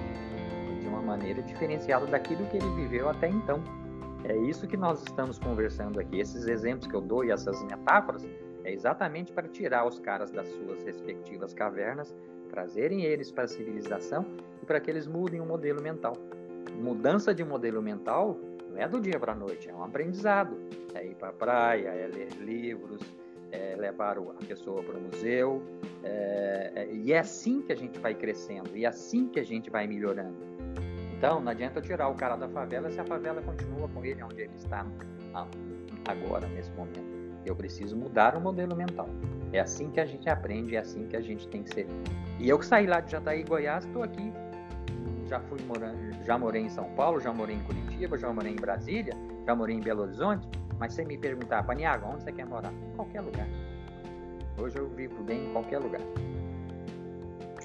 C: de uma maneira diferenciada daquilo que ele viveu até então. É isso que nós estamos conversando aqui. Esses exemplos que eu dou e essas metáforas é exatamente para tirar os caras das suas respectivas cavernas trazerem eles para a civilização e para que eles mudem o modelo mental. Mudança de modelo mental não é do dia para a noite, é um aprendizado. É ir para a praia, é ler livros, é levar a pessoa para o museu. É, é, e é assim que a gente vai crescendo, e é assim que a gente vai melhorando. Então, não adianta tirar o cara da favela se a favela continua com ele onde ele está agora, nesse momento. Eu preciso mudar o modelo mental. É assim que a gente aprende, é assim que a gente tem que ser. E eu que saí lá de Jataí, Goiás, estou aqui. Já fui morando, já morei em São Paulo, já morei em Curitiba, já morei em Brasília, já morei em Belo Horizonte. Mas se me perguntar, Paniago, onde você quer morar? Em qualquer lugar. Hoje eu vivo bem em qualquer lugar.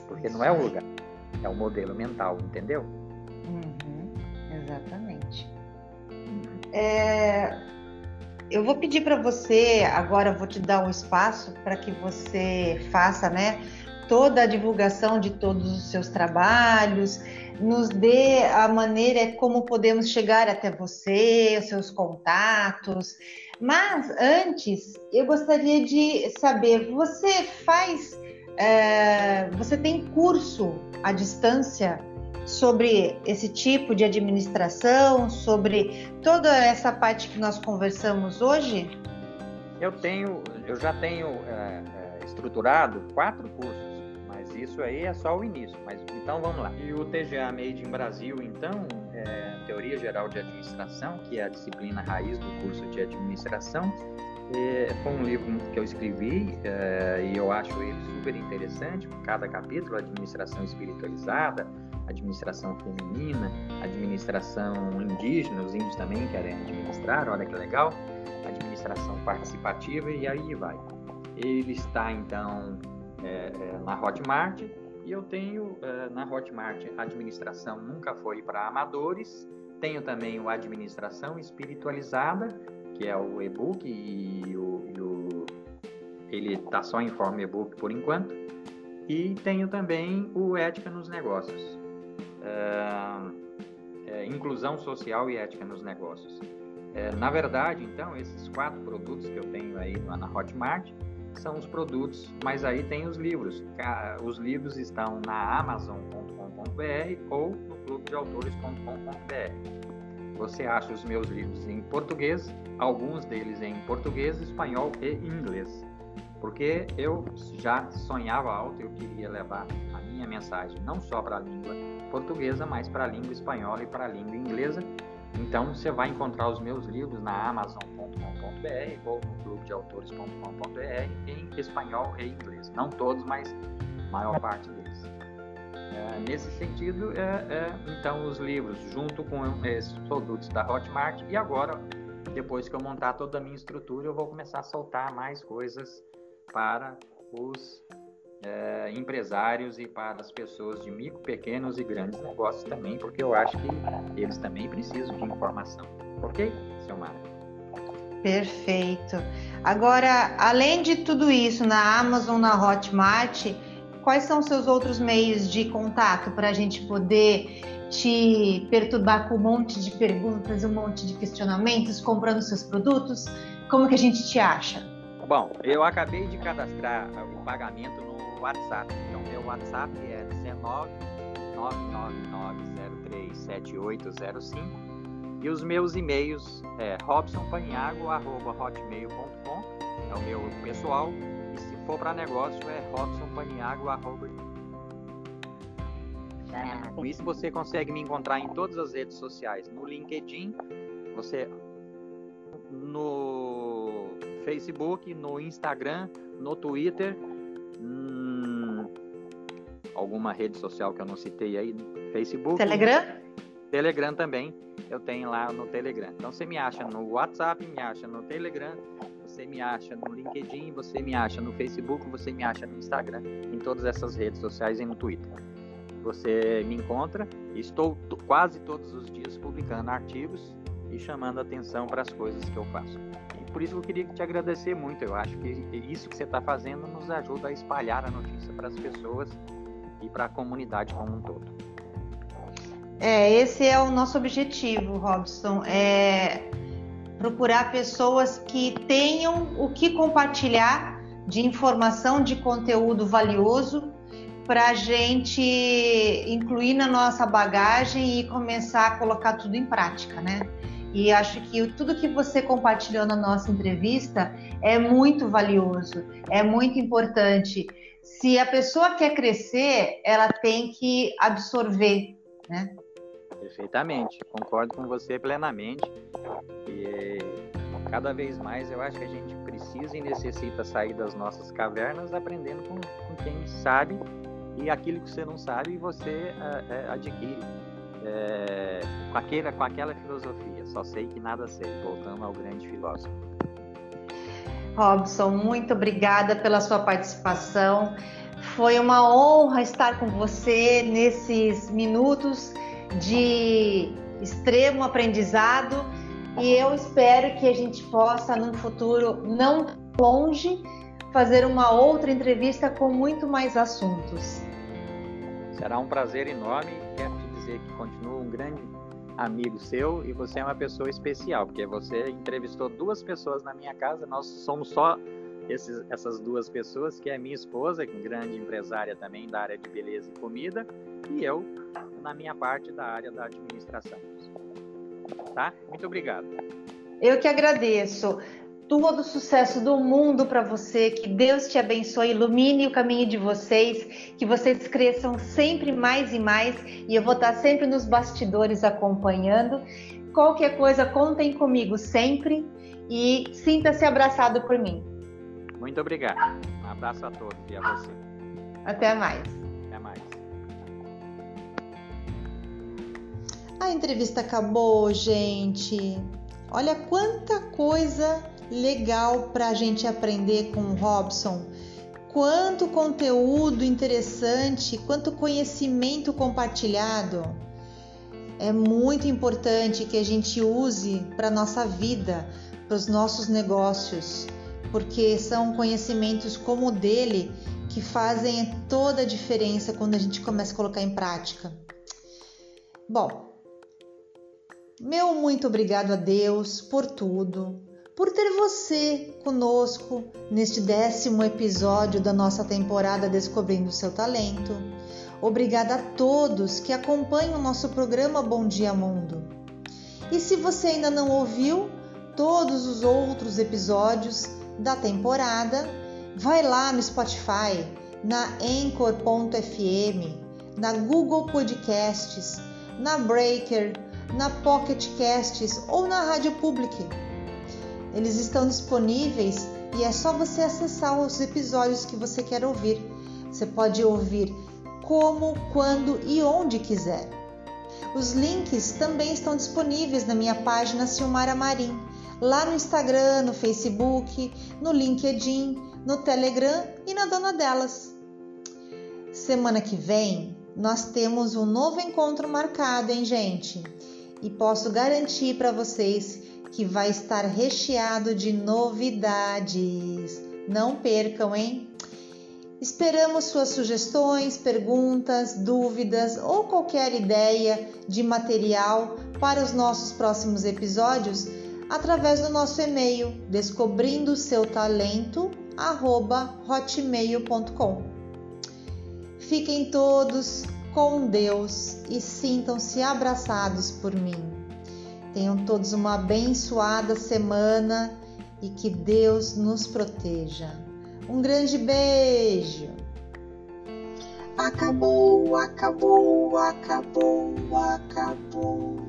C: Porque não é o lugar, é o modelo mental, entendeu?
B: Uhum, exatamente. É, eu vou pedir para você, agora vou te dar um espaço para que você faça, né, toda a divulgação de todos os seus trabalhos, nos dê a maneira como podemos chegar até você, os seus contatos. Mas antes, eu gostaria de saber, você faz, é, você tem curso à distância sobre esse tipo de administração, sobre toda essa parte que nós conversamos hoje?
C: Eu tenho, eu já tenho é, é, estruturado quatro cursos, mas isso aí é só o início. Mas então vamos lá. E o TGA Made in Brasil, então, é, Teoria Geral de Administração, que é a disciplina raiz do curso de administração, é, foi um livro que eu escrevi é, e eu acho ele super interessante. Cada capítulo, administração espiritualizada, administração feminina, administração indígena, os índios também querem administrar, olha que legal, administração participativa e aí vai. Ele está então é, é, na Hotmart e eu tenho é, na Hotmart administração nunca foi para amadores, tenho também o administração espiritualizada, que é o e-book e o, e o ele está só em forma e-book por enquanto. E tenho também o Ética nos Negócios, é, inclusão social e ética nos negócios. É, na verdade, então, esses quatro produtos que eu tenho aí na Hotmart são os produtos, mas aí tem os livros. Os livros estão na amazon.com.br ou no clubedeautores.com.br. Você acha os meus livros em português, alguns deles em português, espanhol e inglês. Porque eu já sonhava alto, eu queria levar a minha mensagem não só para a língua portuguesa, mas para a língua espanhola e para a língua inglesa. Então você vai encontrar os meus livros na amazon.com.br ou no clubedeautores.com.br em espanhol e inglês. Não todos, mas a maior parte deles. É, nesse sentido, é, é, então os livros junto com esses produtos da Hotmart e agora, depois que eu montar toda a minha estrutura, eu vou começar a soltar mais coisas para os é, empresários e para as pessoas de micro, pequenos e grandes negócios também, porque eu acho que eles também precisam de informação. Ok, Mário?
B: Perfeito. Agora, além de tudo isso, na Amazon, na Hotmart, quais são seus outros meios de contato para a gente poder te perturbar com um monte de perguntas, um monte de questionamentos, comprando seus produtos? Como que a gente te acha?
C: Bom, eu acabei de cadastrar o pagamento no WhatsApp. Então, meu WhatsApp é 19999037805 e os meus e-mails é robsonpaniago.hotmail.com é o meu pessoal. E se for para negócio é robsonpaniago.com Com isso você consegue me encontrar em todas as redes sociais, no LinkedIn, você no Facebook, no Instagram, no Twitter, hum, alguma rede social que eu não citei aí, Facebook.
B: Telegram?
C: Telegram também, eu tenho lá no Telegram. Então você me acha no WhatsApp, me acha no Telegram, você me acha no LinkedIn, você me acha no Facebook, você me acha no Instagram, em todas essas redes sociais e no Twitter. Você me encontra, estou quase todos os dias publicando artigos e chamando atenção para as coisas que eu faço. Por isso eu queria te agradecer muito. Eu acho que isso que você está fazendo nos ajuda a espalhar a notícia para as pessoas e para a comunidade como um todo.
B: É, esse é o nosso objetivo, Robson. É procurar pessoas que tenham o que compartilhar de informação, de conteúdo valioso para a gente incluir na nossa bagagem e começar a colocar tudo em prática, né? E acho que tudo que você compartilhou na nossa entrevista é muito valioso, é muito importante. Se a pessoa quer crescer, ela tem que absorver, né?
C: Perfeitamente, concordo com você plenamente. E cada vez mais eu acho que a gente precisa e necessita sair das nossas cavernas aprendendo com, com quem sabe e aquilo que você não sabe você é, adquire é, com, aquele, com aquela filosofia. Só sei que nada sei, voltando ao grande filósofo.
B: Robson, muito obrigada pela sua participação. Foi uma honra estar com você nesses minutos de extremo aprendizado e eu espero que a gente possa, num futuro não longe, fazer uma outra entrevista com muito mais assuntos.
C: Será um prazer enorme. Que continuo um grande amigo seu e você é uma pessoa especial, porque você entrevistou duas pessoas na minha casa, nós somos só esses, essas duas pessoas, que é minha esposa, grande empresária também da área de beleza e comida, e eu na minha parte da área da administração. Tá? Muito obrigado.
B: Eu que agradeço. Todo o sucesso do mundo para você, que Deus te abençoe, ilumine o caminho de vocês, que vocês cresçam sempre mais e mais, e eu vou estar sempre nos bastidores acompanhando. Qualquer coisa, contem comigo sempre e sinta-se abraçado por mim.
C: Muito obrigado. Um abraço a todos e a você.
B: Até mais. A entrevista acabou, gente. Olha quanta coisa legal para a gente aprender com o Robson. Quanto conteúdo interessante, quanto conhecimento compartilhado. É muito importante que a gente use para nossa vida, para os nossos negócios, porque são conhecimentos como o dele que fazem toda a diferença quando a gente começa a colocar em prática. Bom, meu muito obrigado a Deus por tudo, por ter você conosco neste décimo episódio da nossa temporada Descobrindo o Seu Talento. Obrigada a todos que acompanham o nosso programa Bom Dia Mundo. E se você ainda não ouviu todos os outros episódios da temporada, vai lá no Spotify, na Anchor.fm, na Google Podcasts, na Breaker, na Pocket Casts ou na Rádio Public. Eles estão disponíveis e é só você acessar os episódios que você quer ouvir. Você pode ouvir como, quando e onde quiser. Os links também estão disponíveis na minha página Silmara Marim, lá no Instagram, no Facebook, no LinkedIn, no Telegram e na Dona Delas. Semana que vem nós temos um novo encontro marcado, hein, gente? e posso garantir para vocês que vai estar recheado de novidades. Não percam, hein? Esperamos suas sugestões, perguntas, dúvidas ou qualquer ideia de material para os nossos próximos episódios através do nosso e-mail descobrindo seu talento hotmail.com. Fiquem todos com Deus e sintam-se abraçados por mim. Tenham todos uma abençoada semana e que Deus nos proteja. Um grande beijo! Acabou, acabou, acabou, acabou.